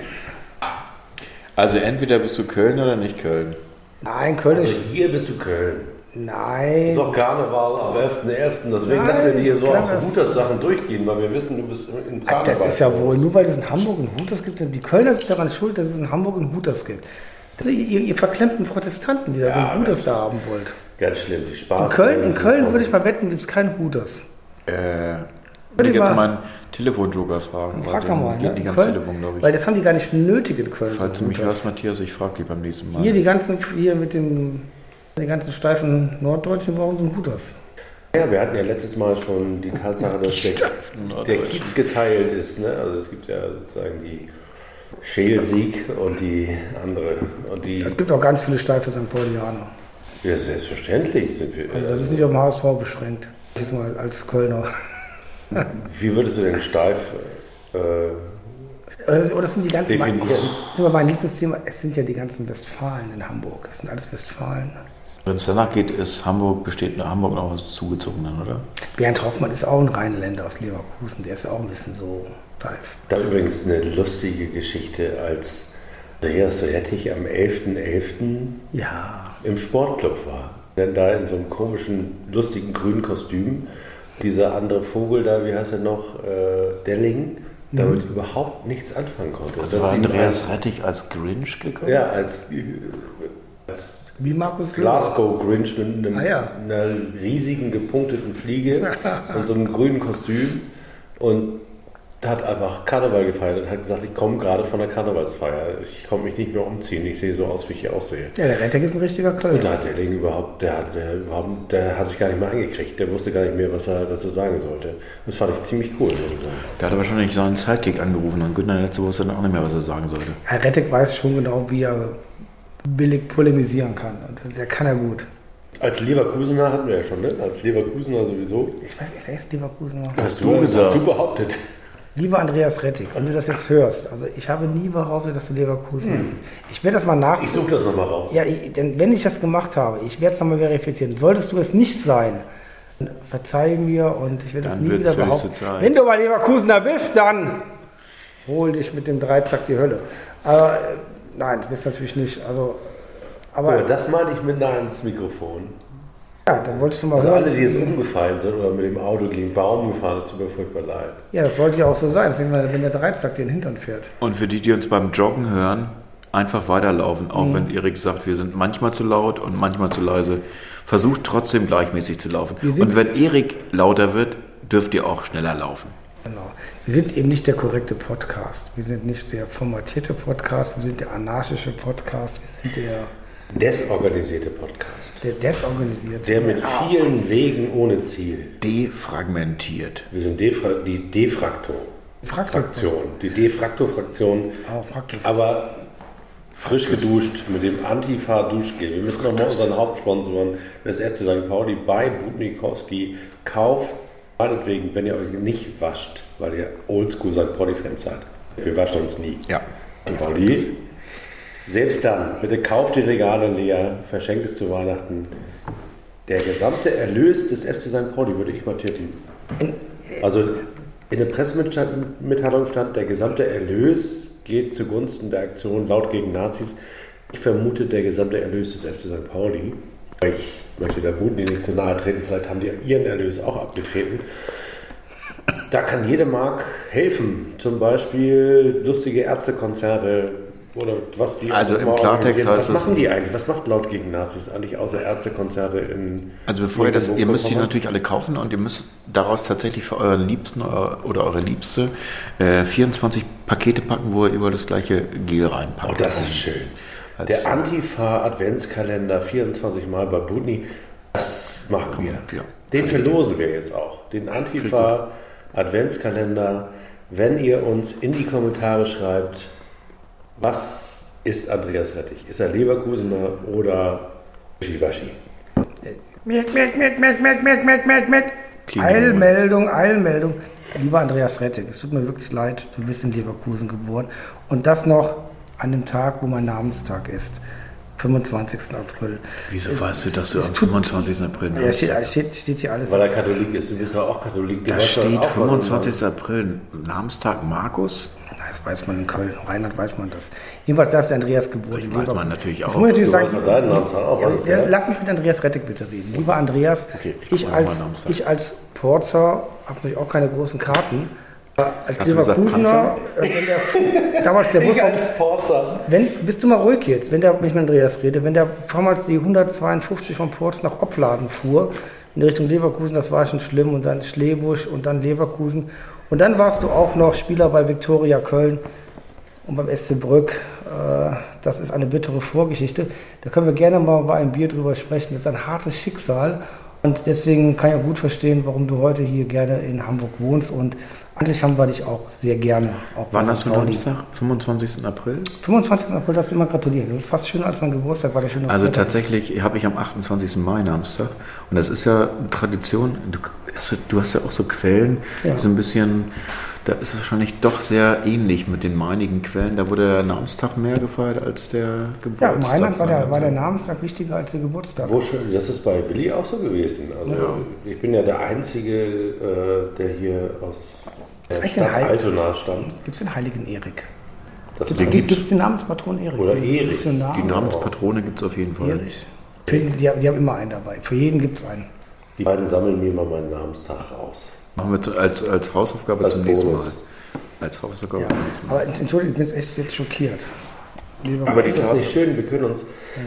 Also entweder bist du Köln oder nicht Köln. Nein, Köln Also ist. hier bist du Köln. Nein. Ist auch Karneval am 11.11. Deswegen Nein, lassen wir hier so kann auf das- Hutas-Sachen durchgehen, weil wir wissen, du bist im Ah, Karneval. Das ist ja wohl, nur weil es in Hamburg einen Hutas gibt, die Kölner sind daran schuld, dass es in Hamburg einen Hutas gibt. Also ihr, ihr verklemmten Protestanten, die da so einen Hutas da haben wollt. Ganz schlimm, die In Spaß. Köln, in Köln würde ich mal wetten, gibt es keinen Hutas. Äh, Würde würde ich jetzt mal- meinen Telefonjoker fragen. Frag weil doch mal. Geht Ne? ans Köln, Telefon, glaube ich. weil das haben die gar nicht nötig in Köln. Falls du mich hörst, Matthias, ich frage dich beim nächsten Mal. Hier die ganzen, hier mit dem, die ganzen steifen Norddeutschen brauchen so einen Hutas. Ja, wir hatten ja letztes Mal schon die Tatsache, dass der, der Kiez geteilt ist. Ne? Also es gibt ja sozusagen die Scheel-Sieg und die andere. Und die, Es gibt auch ganz viele steife St. Paulianer. ja, selbstverständlich sind wir. Also das ist nicht auf den HSV beschränkt. Jetzt mal als Kölner. Wie würdest du denn steif äh, Oder das, oder das sind die ganzen. definieren? Ist aber mein Lieblingsthema. Es sind ja die ganzen Westfalen in Hamburg. Es sind alles Westfalen. Wenn es danach geht, ist Hamburg, besteht Hamburg noch was zugezogen, dann, oder? Bernd Hoffmann ist auch ein Rheinländer aus Leverkusen. Der ist auch ein bisschen so steif. Da übrigens eine lustige Geschichte, als Andreas Rettich am 11.11. Ja. im Sportclub war. Denn da in so einem komischen, lustigen grünen Kostüm, dieser andere Vogel da, wie heißt er noch, äh, Delling, damit überhaupt nichts anfangen konnte. Also Das war Andreas Rettich als Grinch gekommen? ein- Ja, als, als Wie Markus. Glasgow Grinch mit einem, Ah, ja. einer riesigen gepunkteten Fliege und so einem grünen Kostüm und hat einfach Karneval gefeiert und hat gesagt, ich komme gerade von der Karnevalsfeier. Ich komme mich nicht mehr umziehen. Ich sehe so aus, wie ich hier aussehe. Ja, der Rettek ist ein richtiger Und da Kölner. hat der Ding überhaupt, der hat, der, überhaupt, der hat sich gar nicht mehr angekriegt. Der wusste gar nicht mehr, was er dazu sagen sollte. Das fand ich ziemlich cool. Der hatte wahrscheinlich seinen Sidekick angerufen und Günther letzte wusste dann auch nicht mehr, was er sagen sollte. Herr Rettek weiß schon genau, wie er billig polemisieren kann. Und der kann er gut. Als Leverkusener hatten wir ja schon, ne? Als Leverkusener sowieso. Ich weiß, ist er jetzt Leverkusener? Hast du gesagt. Hast du behauptet. Lieber Andreas Rettig, wenn du das jetzt hörst, also ich habe nie behauptet, dass du Leverkusen bist. Ich werde das mal nach. Ich suche das nochmal raus. Ja, ich, denn wenn ich das gemacht habe, ich werde es nochmal verifizieren. Solltest du es nicht sein, verzeih mir und ich werde es nie wieder behaupten. Zeit. Wenn du mal Leverkusener bist, dann hol dich mit dem Dreizack die Hölle. Aber äh, nein, das bist natürlich nicht. Also, aber Aber das meine ich mit nah ans Mikrofon. Ja, dann wolltest du mal Also hören. alle, die jetzt umgefallen sind oder mit dem Auto gegen Baum gefahren ist, tut mir furchtbar leid. Ja, das sollte ja auch so sein. Das Mal, wenn der Dreizack den Hintern fährt. Und für die, die uns beim Joggen hören, einfach weiterlaufen. Auch wenn Erik sagt, wir sind manchmal zu laut und manchmal zu leise. Versucht trotzdem gleichmäßig zu laufen. Und wenn Erik lauter wird, dürft ihr auch schneller laufen. Genau. Wir sind eben nicht der korrekte Podcast. Wir sind nicht der formatierte Podcast. Wir sind der anarchische Podcast. Wir sind der, Desorganisierte Podcast. der desorganisierte. Der mit vielen Wegen ohne Ziel. Defragmentiert. Wir sind Defra die Defrakto. Fraktur. Fraktion. Die Defrakto-Fraktion. Oh, Fraktus. Aber frisch geduscht mit dem Antifa-Duschgel. Wir müssen nochmal unseren Hauptsponsoren, das erste St. Pauli, bei Budnikowski, kauft meinetwegen, wenn ihr euch nicht wascht, weil ihr oldschool St. Pauli-Fans seid. Wir waschen uns nie. Ja. St. Pauli. Selbst dann, bitte kauft die Regale leer, verschenkt es zu Weihnachten. Der gesamte Erlös des FC St. Pauli würde ich mal tätigen. Also in der Pressemitteilung stand, der gesamte Erlös geht zugunsten der Aktion laut gegen Nazis. Ich vermute, der gesamte Erlös des FC St. Pauli. Ich möchte der Buden nicht zu nahe treten, vielleicht haben die ihren Erlös auch abgetreten. Da kann jede Mark helfen. Zum Beispiel lustige Ärztekonzerte oder was die Also im Klartext heißt Was machen die eigentlich? Was macht laut gegen Nazis eigentlich außer Ärztekonzerte in Also bevor ihr das, ihr müsst die natürlich alle kaufen und ihr müsst daraus tatsächlich für euren Liebsten oder eure Liebste äh, 24 Pakete packen, wo ihr über das gleiche Gel reinpackt. Oh, das ist schön. Der Antifa-Adventskalender 24 Mal bei Budni, das machen wir. ja. Den verlosen wir jetzt auch. Den Antifa-Adventskalender, wenn ihr uns in die Kommentare schreibt, was ist Andreas Rettich? Ist er Leverkusener oder Wischiwaschi? Merk, merk, merk, merk, merk, merk, merk, merk. Klingt Eilmeldung, Eilmeldung. Lieber Andreas Rettig, es tut mir wirklich leid, du bist in Leverkusen geboren. Und das noch an dem Tag, wo mein Namenstag ist. 25. April. Wieso Es- weißt du, dass du am tut- 25. April Ja, steht, steht, steht hier alles. Weil er Katholik ist. Du bist ja auch Katholik. Du Da steht auch, warum- 25. April, Namenstag Markus. Das weiß man in Köln. In Rheinland weiß man das. Jedenfalls, da ist Andreas geboren. Ich in weiß man natürlich Ich auch. muss natürlich sagen, deinen auch. Ja, ja, lass mich mit Andreas Rettig bitte reden. Lieber Andreas, Okay, ich ich, als, ich als Porzer habe natürlich auch keine großen Karten. Als Hast Leverkusener, äh, wenn der, damals der Bus, Porzer. wenn, bist du mal ruhig jetzt, wenn der, wenn ich mit Andreas rede, wenn der damals die 152 von Porz nach Opladen fuhr, in Richtung Leverkusen, das war schon schlimm, und dann Schlebusch und dann Leverkusen. Und dann warst du auch noch Spieler bei Viktoria Köln und beim SC Brück. Äh, Das ist eine bittere Vorgeschichte. Da können wir gerne mal bei einem Bier drüber sprechen. Das ist ein hartes Schicksal. Und deswegen kann ich auch gut verstehen, warum du heute hier gerne in Hamburg wohnst. Und eigentlich haben wir dich auch sehr gerne. Auch Wann St. hast du. Namenstag? 25. April? 25. April darfst du immer gratulieren. Das ist fast schöner als mein Geburtstag, weil der schön Also tatsächlich habe ich am 28. Mai Namenstag. Und das ist ja Tradition. Du hast, ja- du hast ja auch so Quellen, Ja. die so ein bisschen, da ist es wahrscheinlich doch sehr ähnlich mit den meinigen Quellen. Da wurde der Namenstag mehr gefeiert als der Ja, Geburtstag. im Rheinland war der, war der Name. Namensstag wichtiger als der Geburtstag. Wo schon, das ist bei Willi auch so gewesen. Also ich bin ja der Einzige, äh, der hier aus der Stadt Heil- Altona stammt. Gibt es den heiligen Erik? Das Gibt es den Namenspatron Erik? Oder Erich. Die Namenspatrone gibt es auf jeden Fall. Erich. Die, die, haben- die haben immer einen dabei. Für jeden gibt es einen. Die beiden sammeln mir mal meinen Namenstag aus. Machen wir als, als Hausaufgabe Als zum nächsten Bonus. Mal. Als Hausaufgabe Ja. zum nächsten Mal. Aber entschuldigung, ich bin jetzt echt jetzt schockiert. Lieber Aber ist das nicht schön? Wir können uns,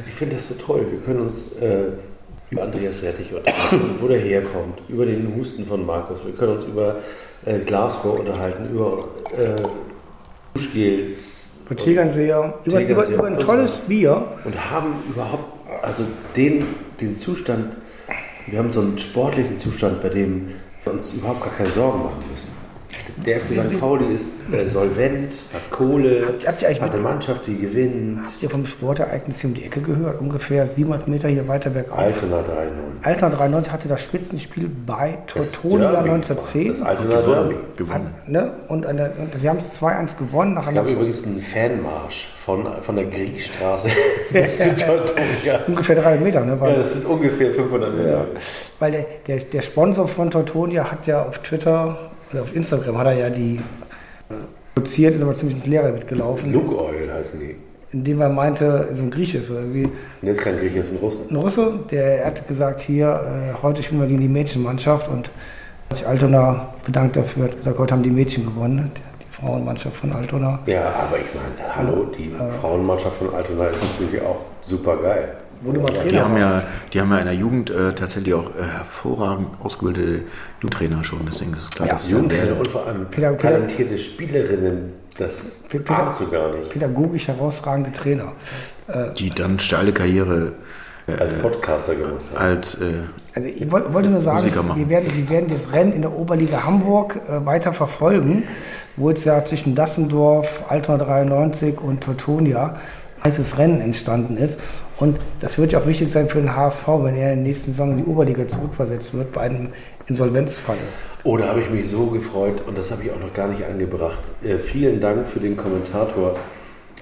ich finde das so toll, wir können uns äh, über Andreas Rettich unterhalten, wo der herkommt, über den Husten von Markus, wir können uns über äh, Glasgow unterhalten, über äh, Duschgels Über Tegernseer, über, über, über ein und so tolles Bier. und haben überhaupt, also den, den Zustand, wir haben so einen sportlichen Zustand, bei dem uns überhaupt gar keine Sorgen machen müssen. Der FC St. Pauli ist äh, solvent, hat Kohle, Habt habt ihr hat eine Mannschaft, die gewinnt. Habt ihr vom Sportereignis hier um die Ecke gehört? Ungefähr 700 Meter hier weiter bergauf. Altona 3-9. Altona 93 hatte das Spitzenspiel bei Derby 1910. Das Altona Derby. Gewonnen. Ne? Und, eine, und haben es 2-1 gewonnen. Nach Es gab übrigens einen Fanmarsch von, von der Griechstraße bis zu Teutonia. ungefähr 300 Meter. Ne? Ja, Weil, das sind ungefähr 500 Meter. ja. weil der, der, der Sponsor von Teutonia hat ja auf Twitter auf Instagram hat er ja die äh, produziert, ist aber ziemlich ins Leere mitgelaufen. Luke Oil heißen die. Indem er meinte, so ein Grieche ist irgendwie. Und jetzt kein Grieche, das sind Russen. Ein Russe, der hat gesagt, hier, äh, heute spielen wir gegen die Mädchenmannschaft und hat sich Altona bedankt dafür, hat gesagt, heute haben die Mädchen gewonnen, Frauenmannschaft von Altona. Ja, aber ich meine, hallo, die Frauenmannschaft von Altona ist natürlich auch super geil. Wo du mal Die Trainer haben, ja, warst. die haben ja in der Jugend äh, tatsächlich auch äh, hervorragend ausgebildete Jugendtrainer schon. Deswegen ist es klar, Ja, dass Jugendtrainer und vor allem talentierte Spielerinnen, das ahnst du gar nicht. pädagogisch herausragende Trainer. die dann steile Karriere Als Podcaster gemacht haben. als äh, Also ich woll- wollte nur sagen, wir werden, wir werden das Rennen in der Oberliga Hamburg äh, weiter verfolgen, wo jetzt ja zwischen Dassendorf, Altona 93 und Teutonia ein heißes Rennen entstanden ist. Und das wird ja auch wichtig sein für den HSV, wenn er in der nächsten Saison in die Oberliga zurückversetzt wird bei einem Insolvenzfall. Oh, da habe ich mich so gefreut und das habe ich auch noch gar nicht angebracht. Äh, vielen Dank für den Kommentator,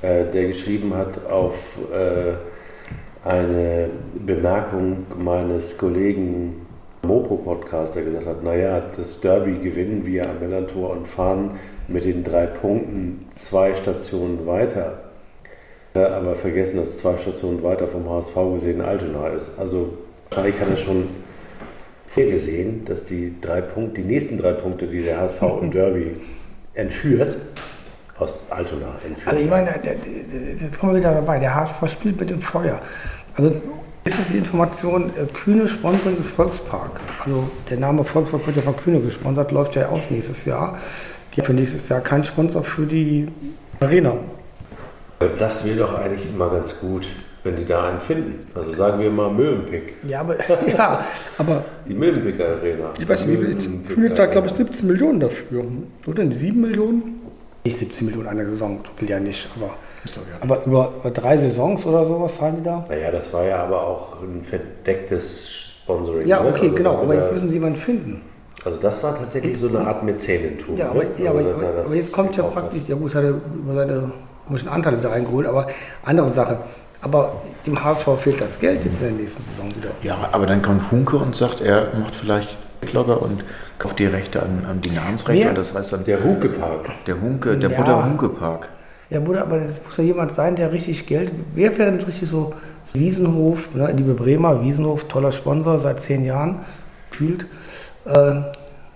äh, der geschrieben hat auf äh, eine Bemerkung meines Kollegen Mopo-Podcast, der gesagt hat, naja, das Derby gewinnen wir am Millantor und fahren mit den drei Punkten zwei Stationen weiter. Ja, aber vergessen, dass zwei Stationen weiter vom HSV gesehen Altona ist. Also wahrscheinlich hat er schon vorgesehen, dass die drei Punkte, die nächsten drei Punkte, die der HSV im Derby entführt, aus Altona entführt. Also ich meine, jetzt kommen wir wieder dabei, der HSV spielt mit dem Feuer. Also ist es die Information, äh, Kühne Sponsoring des Volkspark. Also der Name Volkspark wird ja von Kühne gesponsert, läuft ja aus nächstes Jahr. Die für nächstes Jahr kein Sponsor für die Arena. Das wäre doch eigentlich mal ganz gut, wenn die da einen finden. Also sagen wir mal Mövenpick. Ja, aber, ja, aber Die Mövenpicker Arena. ich weiß nicht, wie viel, Kühne zahlt glaube ich 17 Millionen dafür. Oder? Die 7 Millionen? Nicht 17 Millionen eine Saison, so viel ja nicht, aber, aber über, über drei Saisons oder sowas zahlen die da? Naja, das war ja aber auch ein verdecktes Sponsoring. Ja, ne? okay, Also genau, da- aber jetzt da- müssen sie jemanden finden. Also das war tatsächlich so eine Art Mäzenentum. Ja, aber, ne? ja, aber, Also, er aber, aber jetzt kommt ja gekauft hat. praktisch, ja gut, es hat er über seine komischen Anteile wieder reingeholt, aber andere Sache. Aber dem HSV fehlt das Geld jetzt in der nächsten Saison wieder. Ja, aber dann kommt Hunke und sagt, er macht vielleicht Logger und kauft die Rechte an, an die Namensrechte. Und das heißt dann Der Hukepark. der Hunke, der Ja. Butter Hunke Park. Ja, Bruder, aber das muss ja jemand sein, der richtig Geld. Wer wäre denn richtig so Wiesenhof, ne, liebe Bremer, Wiesenhof, toller Sponsor seit zehn Jahren, kühlt, äh,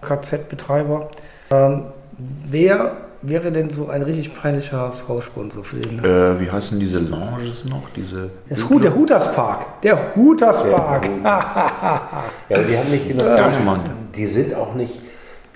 KZ-Betreiber. Ähm, wer wäre denn so ein richtig peinlicher HSV-Sponsor für den? Äh, wie heißen diese Lounges noch? Diese Das Hu der Huterspark. Der Huterspark. Ja, die haben nicht genug. Dannemann. Die sind auch nicht,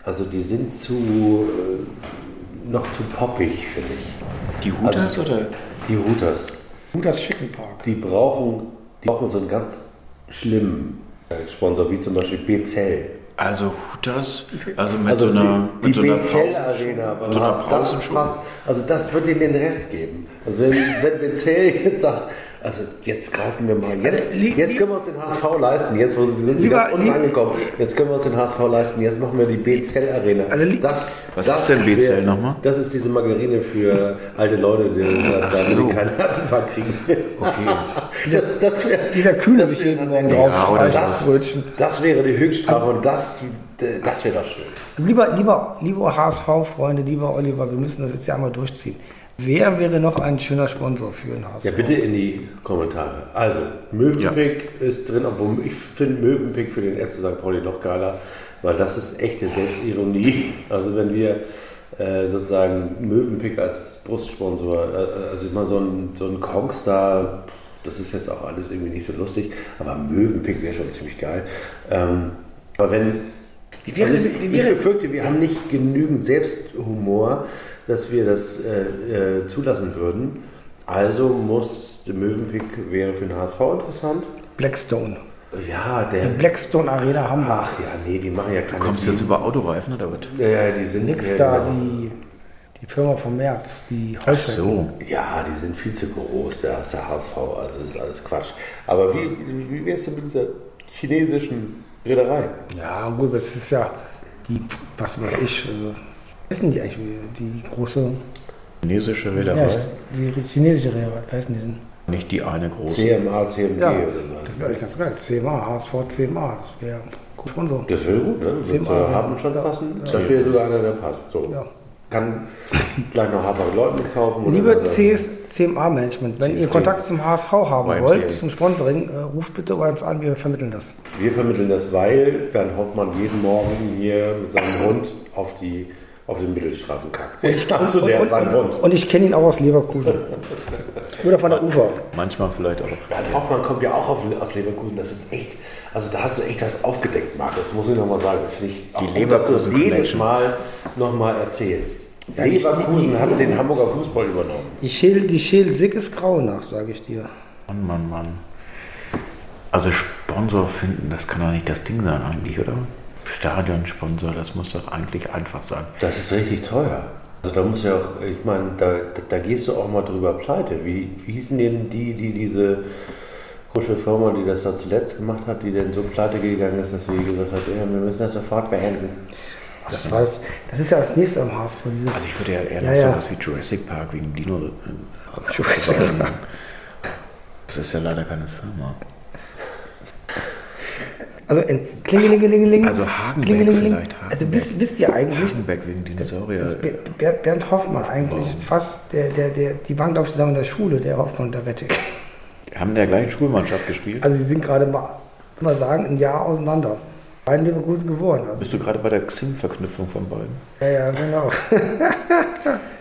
also die sind zu, äh, noch zu poppig, finde ich. die Hutas Also- oder? Die Hooters. Huters Chicken Park. Die brauchen, die brauchen so einen ganz schlimmen äh, Sponsor, wie zum Beispiel Bezell. Also Hutas, also mit Also so einer, die, mit die so einer Pause- Arena so einer das passt. Also das wird ihnen den Rest geben. Also wenn, wenn Bezell jetzt sagt, also jetzt greifen wir mal, jetzt, Also, jetzt können wir uns den HSV leisten, jetzt wo sie sind sie ganz unten angekommen, jetzt können wir uns den HSV leisten, jetzt machen wir die Bezell Arena. Also das, Was das ist denn wär- nochmal? Das ist diese Margarine für alte Leute, die da, so. die keinen Herzinfarkt kriegen. Okay. Das, das wär, Die der Kühne das sich jeden Ja, drauf oder streicht, das, das wäre die Höchststrafe und das, das wäre doch schön. Lieber, lieber, lieber HSV-Freunde, lieber Oliver, wir müssen das jetzt ja einmal durchziehen. Wer wäre noch ein schöner Sponsor für den HSV? Ja, bitte in die Kommentare. Also, Möwenpick ist drin, obwohl ich finde Möwenpick für den ersten St. Pauli noch geiler, weil das ist echte Selbstironie. Also, wenn wir äh, sozusagen Möwenpick als Brustsponsor, äh, also immer so ein, so ein Kongstar, das ist jetzt auch alles irgendwie nicht so lustig, aber Möwenpick wäre schon ziemlich geil. Ähm, aber wenn Wie wäre- also wie ich, befürchte, wir haben nicht genügend Selbsthumor, dass wir das äh, äh, zulassen würden. Also muss der Möwenpick wäre für den HSV interessant. Blackstone. Ja, Die der. Blackstone Arena Hamburg. Ach ja, nee, die machen ja keine. Kommst du jetzt über Autoreifen oder was? Ja, ja, die sind Nix ja, da, genau. die, die Firma vom März, die Ach Heuschrecken. so. Ja, die sind viel zu groß, der ist der HSV, also ist alles Quatsch. Aber wie, wie, wär's denn mit dieser chinesischen Reederei? Ja, gut, das ist ja die, was weiß ich, äh, sind die eigentlich, die große, Chinesische ja, Reederei. die chinesische Reederei, wie heißen die denn? Nicht die eine große. CMA, CMG Ja, oder das so. wäre eigentlich ganz geil. CMA, HSV CMA, das wäre guter Sponsor. Das wäre gut, ne? CMA, ja. Haben schon Ja. passen. Ja. Das wäre sogar einer, der passt. So. Ja. Kann gleich noch Habak Leuten kaufen. Liebe oder- CS, CMA-Management, wenn ihr CSD. Kontakt zum HSV haben YMCA. wollt, zum Sponsoring, äh, ruft bitte bei uns an, wir vermitteln das. Wir vermitteln das, weil Bernd Hoffmann jeden Morgen hier mit seinem Hund auf, die, auf den Mittelstrafen kackt. also der hat seinen Hund. und ich kenne ihn auch aus Leverkusen. Oder von der Ufer. Manchmal vielleicht auch. Bernd Hoffmann kommt ja auch auf, aus Leverkusen. Das ist echt, also da hast du echt das aufgedeckt, Marc. Das muss ich nochmal sagen. Das finde ich auch Die gut, dass du das Leverkusen jedes. Mal nochmal erzählst. Ja, die- Leverkusen die- hat den Hamburger Fußball übernommen. Die Schild, die Schild Sick ist grau nach, sage ich dir. Mann, Mann, Mann. Also Sponsor finden, das kann doch nicht das Ding sein eigentlich, oder? Stadionsponsor, das muss doch eigentlich einfach sein. Das ist richtig teuer. Also da muss ja auch, ich meine, da, da, da gehst du auch mal drüber pleite. Wie, wie hießen denn die, die diese komische Firma, die das da zuletzt gemacht hat, die denn so pleite gegangen ist, dass sie gesagt hat, ja, wir müssen das sofort beenden. Das, weiß, das ist ja das nächste am HSV. Diese, Also ich würde ja eher Ja, noch ja. sowas wie Jurassic Park wegen Dino. Jurassic Park. Das ist ja leider keine Firma. Also in Klingelingelingeling. Also Hagenbeck vielleicht, Hagenbeck. Also wisst, wisst ihr eigentlich, Hagenbeck wegen Dinosaurier. Ber- Ber- Bernd Hoffmann eigentlich fast, der, der, der, die waren glaube ich zusammen in der Schule, der Hoffmann und der Rettig. haben in der gleichen Schulmannschaft gespielt. Also sie sind gerade mal, mal sagen, ein Jahr auseinander. Beiden Leverkusen geworden. Also, Bist du gerade bei der Xing-Verknüpfung von beiden? ja, ja, genau.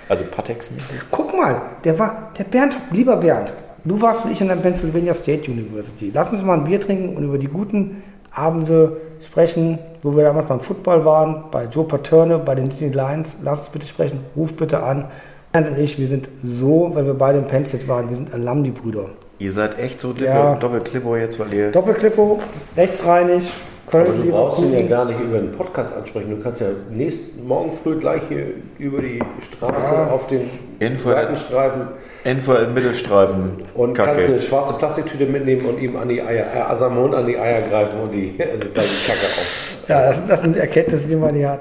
Also Patex-mäßig? Guck mal, der war, der Bernd, lieber Bernd, du warst und ich an der Pennsylvania State University. Lass uns mal ein Bier trinken und über die guten Abende sprechen, wo wir damals beim Football waren, bei Joe Paterne, bei den Disney Lions. Lass uns bitte sprechen, ruf bitte an. Bernd und ich, wir sind so, weil wir beide im Penn State waren, wir sind Alumni-Brüder. Ihr seid echt so Ja. Doppelklippo jetzt, weil ihr... Doppelklippo, rechtsreinig, Aber Köln, du brauchst ihn ja gar nicht über den Podcast ansprechen. Du kannst ja nächsten Morgen früh gleich hier über die Straße Ja. auf den Info- Seitenstreifen Info im Mittelstreifen. und kannst Kacke. eine schwarze Plastiktüte mitnehmen und ihm an die Eier, äh, also am Mund an die Eier greifen und die also sozusagen die Kacke auf. Ja, das, das sind Erkenntnisse, die man hier hat.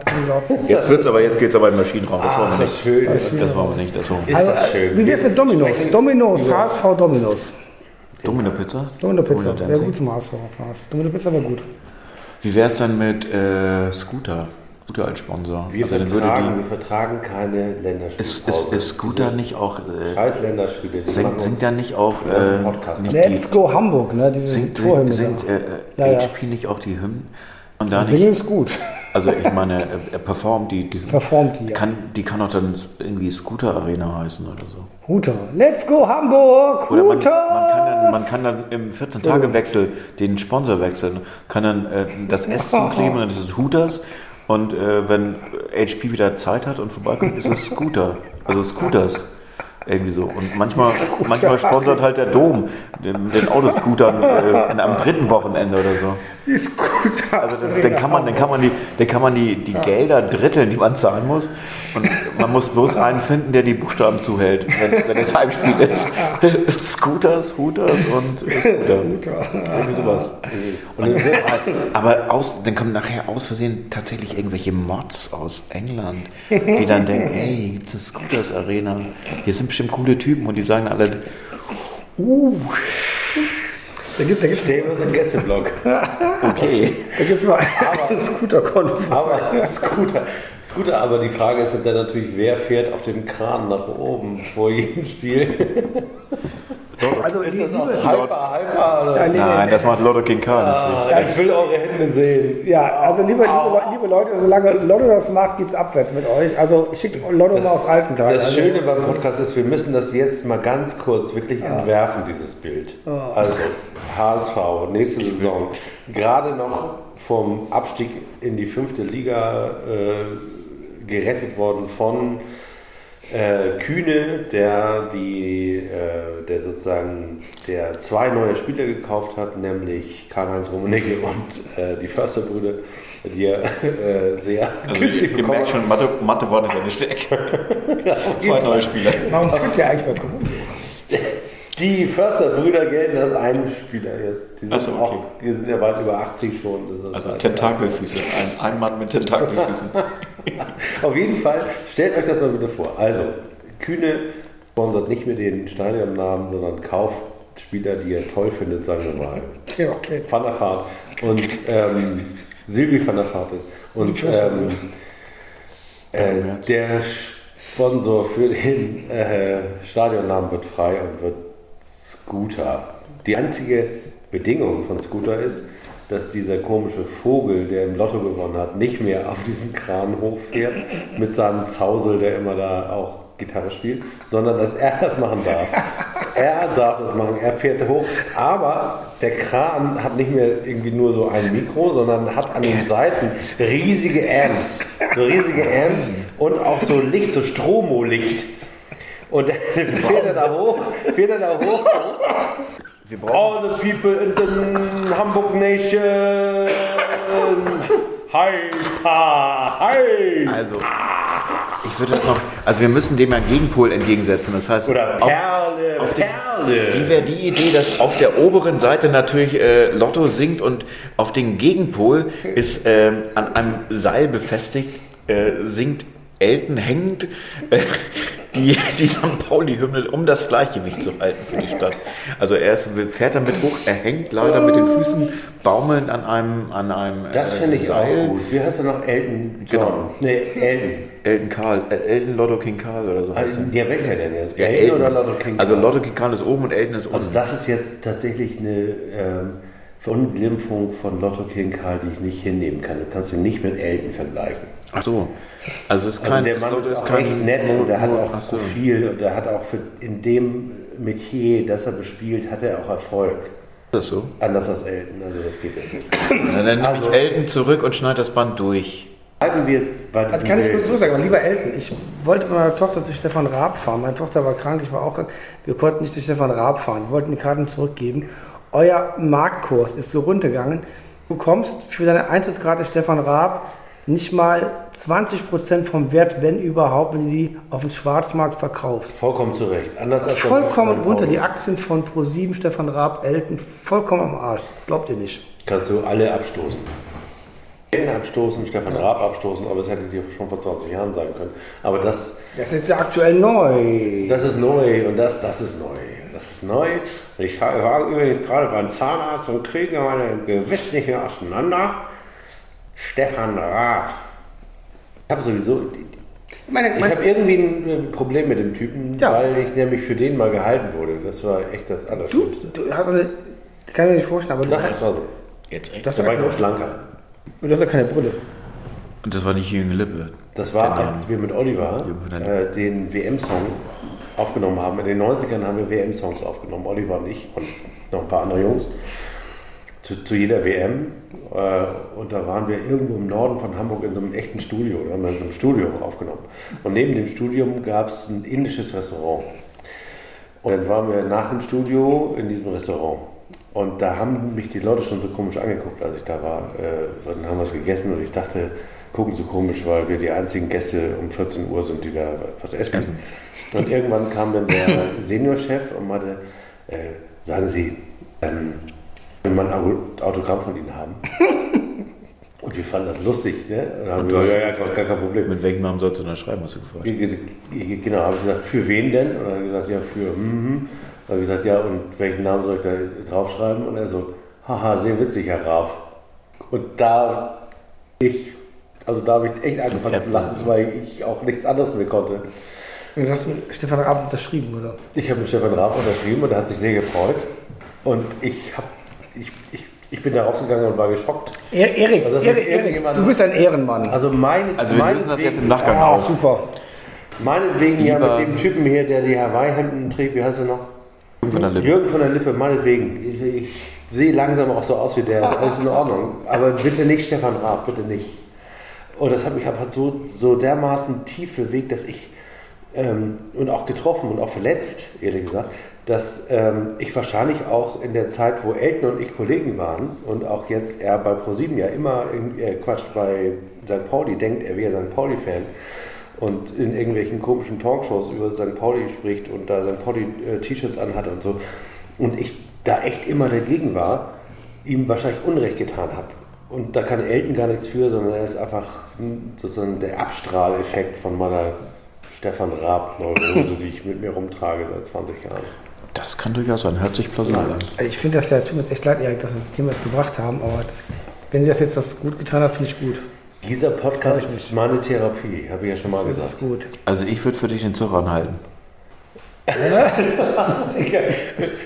Jetzt wird's aber, jetzt geht's aber im Maschinenraum. Das Ah, wollen ist wir das nicht. schön. Das wollen wir nicht. Das wollen wir Ist nicht. das schön. Also, Wie wär's mit Dominos? Dominos, über- HSV Dominos. Domino Pizza? Domino Pizza, wäre gut zum HSV. Domino Pizza wäre gut. Wie wär's dann mit äh, Scooter? Scooter als Sponsor. Wir, also vertragen, wir vertragen keine Länderspiele. ist, ist, ist Scooter nicht auch... Äh, Scheiß Länderspiele. singt, singt da nicht auch... Äh, Podcast nicht Let's die, go Hamburg, ne? Diese singt, Torhymne. singt, äh, Ja, ja. HP nicht auch die Hymnen? Da Singen nicht... ist gut. Also ich meine, er, er performt die... die Performt die, ja. Kann, die kann auch dann irgendwie Scooter Arena heißen oder so. Huter. Let's go Hamburg! Oder man, man, Huter! kann dann, man kann dann im 14-Tage-Wechsel den Sponsor wechseln, kann dann äh, das S zukleben und das ist Hooters. Und äh, wenn HP wieder Zeit hat und vorbeikommt, ist es Scooter. Also Scooters. Irgendwie so. Und manchmal, manchmal sponsert halt der Dom den, den Autoscootern äh, in einem dritten Wochenende oder so. Die gut. Also dann, dann kann man, dann kann man die, dann kann man die, die Gelder dritteln, die man zahlen muss. Und man muss bloß einen finden, der die Buchstaben zuhält, wenn, wenn das Heimspiel ist. Scooters, Hooters und Scooter. Irgendwie sowas. Und dann, aber aus, dann kommen nachher aus Versehen tatsächlich irgendwelche Mods aus England, die dann denken, hey, gibt es eine Scooters Arena. Hier sind bestimmt coole Typen und die sagen alle, uh, Da gibt es uns im Gästeblock. okay. da gibt's mal einen Scooter-Konto. Aber Scooter, Scooter, aber die Frage ist dann natürlich, wer fährt auf dem Kran nach oben vor jedem Spiel? Also, Ist das auch liebe, Hyper, Hyper? Oder? Ja, nee, Nein, das macht Lotto King K natürlich. Ah, ich will eure Hände sehen. ja, also liebe, liebe, liebe Leute, solange Lotto das macht, geht's abwärts mit euch. Also schickt Lotto mal aus alten Teilen. Das also, Schöne beim Podcast ist, wir müssen das jetzt mal ganz kurz wirklich entwerfen, dieses Bild. Also, HSV, nächste Saison. Gerade noch vom Abstieg in die fünfte Liga äh, gerettet worden von äh, Kühne, der die, äh, der sozusagen, der zwei neue Spieler gekauft hat, nämlich Karl-Heinz Rummenigge und äh, die Försterbrüder, die er äh, sehr günstig Ihr bekommen merkt hat. schon, Mathe, Mathe war nicht seine Stärke. Zwei neue Spieler. Warum könnt ihr eigentlich mal gucken? Die Försterbrüder gelten als ein Spieler jetzt. Die sind, so, okay. auch, die sind ja weit über 80 schon. Das ist Also halt- Tentakelfüße. Ein, ein Mann mit Tentakelfüßen. Auf jeden Fall, stellt euch das mal bitte vor. Also, Kühne sponsert nicht mehr den Stadionnamen, sondern kauft Spieler, die er toll findet, sagen wir mal. Ja, okay. Van der Vaart und ähm, Silvi van der Vaart jetzt. Und ähm, äh, der Sponsor für den äh, Stadionnamen wird frei und wird Scooter. Die einzige Bedingung von Scooter ist, dass dieser komische Vogel, der im Lotto gewonnen hat, nicht mehr auf diesen Kran hochfährt mit seinem Zausel, der immer da auch Gitarre spielt, sondern dass er das machen darf. Er darf das machen, er fährt hoch, aber der Kran hat nicht mehr irgendwie nur so ein Mikro, sondern hat an den Seiten riesige Amps, so riesige Amps und auch so Licht, so Stromo-Licht. Und dann fährt er da hoch, fährt er da hoch. All the people in the Hamburg Nation. Hyper, hi. Also, ich würde jetzt noch. Also, wir müssen dem einen Gegenpol entgegensetzen. Das heißt, Oder auf, Perle, auf den- Perle. wie wäre die Idee, dass auf der oberen Seite natürlich äh, Lotto singt und auf den Gegenpol ist ähm, an einem Seil befestigt, äh, singt Elton hängend. Die, die St. Pauli-Hymne, um das Gleichgewicht zu halten für die Stadt. Also er ist, fährt damit hoch, er hängt leider mit den Füßen baumelnd an einem, an einem Das äh, finde ich Seil. auch gut. Wie heißt er noch? Elton Genau. John? Nee, Elton. Elton Karl, äh, Elton Lotto King Karl oder so heißt Also, er. ja, welcher denn jetzt? Ja, Elton oder Lotto King? Also Karl? Lotto King Karl ist oben und Elton ist unten. Also das ist jetzt tatsächlich eine ähm, Verunglimpfung von Lotto King Karl, die ich nicht hinnehmen kann. Du kannst ihn nicht mit Elton vergleichen. Ach so. Also es ist Also der Mann Lotto ist auch kein echt nett und der hat auch so. Profil und der hat auch für, in dem Metier, das er bespielt, hat er auch Erfolg. Ist das so? Anders als Elton, also das geht jetzt nicht. Dann nehme Also- ich Elton zurück und schneide das Band durch. Halten wir bei Das diesem kann ich bloß so sagen, aber lieber Elton, ich wollte mit meiner Tochter zu Stefan Raab fahren. Meine Tochter war krank, ich war auch krank. Wir konnten nicht zu Stefan Raab fahren. Wir wollten die Karten zurückgeben. Euer Marktkurs ist so runtergegangen. Du bekommst für deine Eintrittskarte Stefan Raab nicht mal 20% vom Wert, wenn überhaupt, wenn du die auf dem Schwarzmarkt verkaufst. Vollkommen zurecht. Anders als Vollkommen runter. Die Aktien von Pro7, Stefan Raab, Elton, vollkommen am Arsch. Das glaubt ihr nicht. Kannst du alle abstoßen. Elton abstoßen, Stefan Raab abstoßen, aber das hätte dir schon vor 20 Jahren sein können. Aber das, Das ist ja aktuell neu. das ist neu und das, das ist neu. Das ist neu. Und ich war übrigens gerade beim Zahnarzt und kriege meine Gewiss nicht mehr auseinander. Stefan Raab. Ich habe sowieso, Meine, ich meine, habe irgendwie ein äh, Problem mit dem Typen, Ja. weil ich nämlich für den mal gehalten wurde. Das war echt das du, Allerschlimmste. du hast eine, das kann ich mir nicht vorstellen, aber du, Das war so. Jetzt echt? du, hast Da war ich noch schlanker. du hast ja keine Brille. Und das war nicht Jürgen Lippe. Das war, als wir mit Oliver äh, den WM-Song aufgenommen haben. In den 90ern haben wir WM-Songs aufgenommen, Oliver und ich und noch ein paar andere Jungs. Zu, zu jeder WM. Äh, und da waren wir irgendwo im Norden von Hamburg in so einem echten Studio. Da haben wir in so einem Studio aufgenommen. Und neben dem Studium gab es ein indisches Restaurant. Und dann waren wir nach dem Studio in diesem Restaurant. Und da haben mich die Leute schon so komisch angeguckt, als ich da war. Äh, dann haben wir es gegessen und ich dachte, gucken so komisch, weil wir die einzigen Gäste um 14 Uhr sind, die da was essen. Und irgendwann kam dann der Seniorchef und meinte, äh, sagen Sie, ähm, will man ein Auto- Autogramm von Ihnen haben? Und wir fanden das lustig. Ne? Und dann haben Und gesagt, hast- ja, ja, gar kein Problem. Mit welchem Namen sollst du dann schreiben, hast du gefragt? Genau, habe ich gesagt, für wen denn? Und dann hat er gesagt, ja, für mhm. Dann habe ich gesagt, ja, und welchen Namen soll ich da draufschreiben? Und er so, haha, sehr witzig, Herr Raaf. Und da ich, also da habe ich echt angefangen zu lachen, weil ich auch nichts anderes mehr konnte. Und du hast mit Stefan Raab unterschrieben, oder? Ich habe mit Stefan Raab unterschrieben und er hat sich sehr gefreut. Und ich, hab, ich, ich, ich bin da rausgegangen und war geschockt. Er, Erik, Also Erik, Erik, du bist ein Ehrenmann. Also mein, Also wir lösen das jetzt im Nachgang Ah, auf. super. Meinetwegen ja Lieber- mit dem Typen hier, der die Hawaii-Hemden trägt, wie heißt er noch? Von der Lippe. Jürgen von der Lippe, meinetwegen. Ich, ich sehe langsam auch so aus wie der, ist alles in Ordnung. Aber bitte nicht Stefan Raab, bitte nicht. Und das hat mich einfach so, so dermaßen tief bewegt, dass ich, ähm, und auch getroffen und auch verletzt, ehrlich gesagt, dass ähm, ich wahrscheinlich auch in der Zeit, wo Elton und ich Kollegen waren und auch jetzt er bei ProSieben ja immer, in, äh, Quatsch, bei St. Pauli denkt, er wäre St. Pauli-Fan und in irgendwelchen komischen Talkshows über St. Pauli spricht und da St. Pauli-T-Shirts anhat und so. Und ich da echt immer dagegen war, ihm wahrscheinlich Unrecht getan habe. Und da kann Elton gar nichts für, sondern er ist einfach sozusagen der Abstrahleffekt von meiner Stefan Raab-Neurose, die ich mit mir rumtrage seit 20 Jahren. Das kann durchaus sein, hört sich plausibel an. Also ich finde das ja, tut mir echt leid, Erik, dass wir das Thema jetzt gebracht haben, aber das, wenn dir das jetzt was gut getan hat, finde ich gut. Dieser Podcast ist meine Therapie, habe ich ja schon mal Das gesagt. ist gut. Also ich würde für dich den Zug anhalten.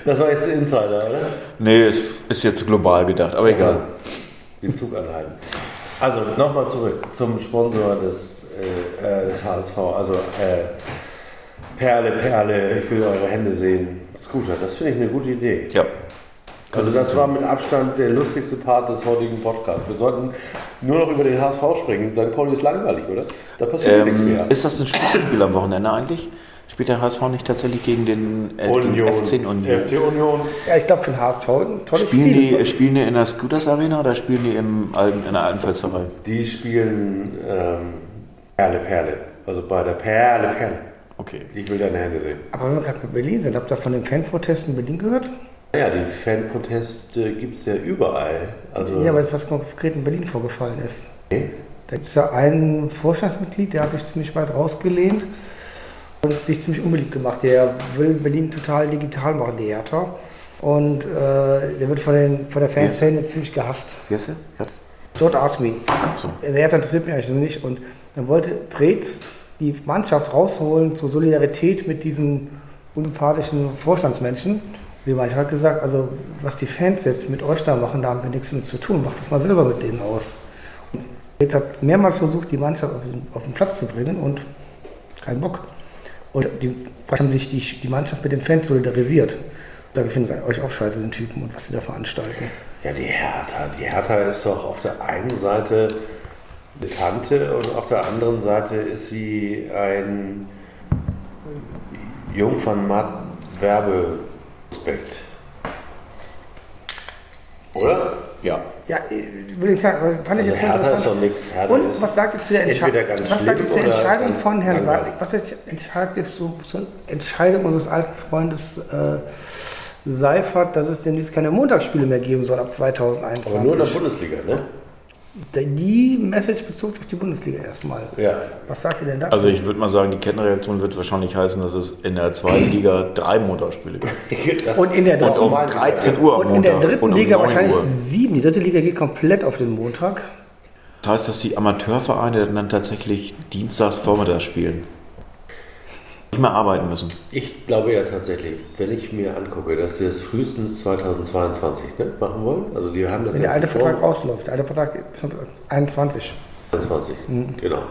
Das war jetzt ein Insider, oder? Nee, es ist jetzt global gedacht, aber egal. Den Zug anhalten. Also nochmal zurück zum Sponsor des, äh, äh, des HSV. Also äh, Perle, Perle, ich will eure Hände sehen. Scooter, das finde ich eine gute Idee. Ja. Also das war mit Abstand der lustigste Part des heutigen Podcasts. Wir sollten nur noch über den HSV sprechen. St. Pauli ist langweilig, oder? Da passiert nichts Ähm, mehr. ist das ein Spitzenspiel am Wochenende eigentlich? Spielt der HSV nicht tatsächlich gegen den äh, gegen FC Union? FC Union. Ja, ich glaube für den HSV ein tolles Spielen Spiel. die, spielen die in der Scooters Arena oder spielen die im Alten, in der alten Försterei? Die spielen ähm, Perle, Perle. Also bei der Perle, Perle. Okay. Ich will deine Hände sehen. Aber wenn wir gerade bei Berlin sind, habt ihr von den Fanprotesten in Berlin gehört? Ja, die Fanproteste gibt es ja überall. Also, Ja, weil was konkret in Berlin vorgefallen ist. Okay. Da gibt es ja ein Vorstandsmitglied, der hat sich ziemlich weit rausgelehnt und sich ziemlich unbeliebt gemacht. Der will Berlin total digital machen, der Hertha. Und äh, der wird von, den, von der Fanszene ziemlich gehasst. Wie heißt der? Ja. Dort ask me. So. Der Hertha interessiert mich eigentlich nicht. Und dann wollte Preetz die Mannschaft rausholen zur Solidarität mit diesen unsympathischen Vorstandsmenschen. Wie manchmal hat gesagt, also was die Fans jetzt mit euch da machen, da haben wir nichts mit zu tun. Macht das mal selber mit denen aus. Und Preetz hat mehrmals versucht, die Mannschaft auf den, auf den Platz zu bringen und kein Bock. Und die haben sich die, die Mannschaft mit den Fans solidarisiert. Sage, ich finde euch auch scheiße, den Typen und was sie da veranstalten. Ja, die Hertha. Die Hertha ist doch auf der einen Seite Tante und auf der anderen Seite ist sie ein Jung von Matt Werbeprospekt. Oder? Ja. Ja, äh, würde ich sagen, fand ich Also jetzt Hertha ist interessant. doch nichts. Hertha Und ist was sagt ihr zu der, Entsche was sagt ihr zur Entscheidung von Herrn Sa langweilig. Was entscheidet ihr zu, zur Entscheidung unseres alten Freundes äh, Seifert, dass es demnächst keine Montagsspiele mehr geben soll ab 2021? Aber nur in der Bundesliga, ne? Die Message bezog auf die Bundesliga erstmal. Ja. Was sagt ihr denn dazu? Also ich würde mal sagen, die Kettenreaktion wird wahrscheinlich heißen, dass es in der zweiten Liga drei Montagsspiele gibt. Und in der Und um meinte ich. 13 Uhr am und in der dritten um Liga 9 wahrscheinlich Uhr. sieben. Die dritte Liga geht komplett auf den Montag. Das heißt, dass die Amateurvereine dann tatsächlich dienstags vormittags spielen. Nicht mehr arbeiten müssen. Ich glaube ja tatsächlich, wenn ich mir angucke, dass sie es frühestens 2022 ne, machen wollen, also die haben das Wenn der alte vor- Vertrag ausläuft. Der alte Vertrag ist 21. 20, Mhm. genau.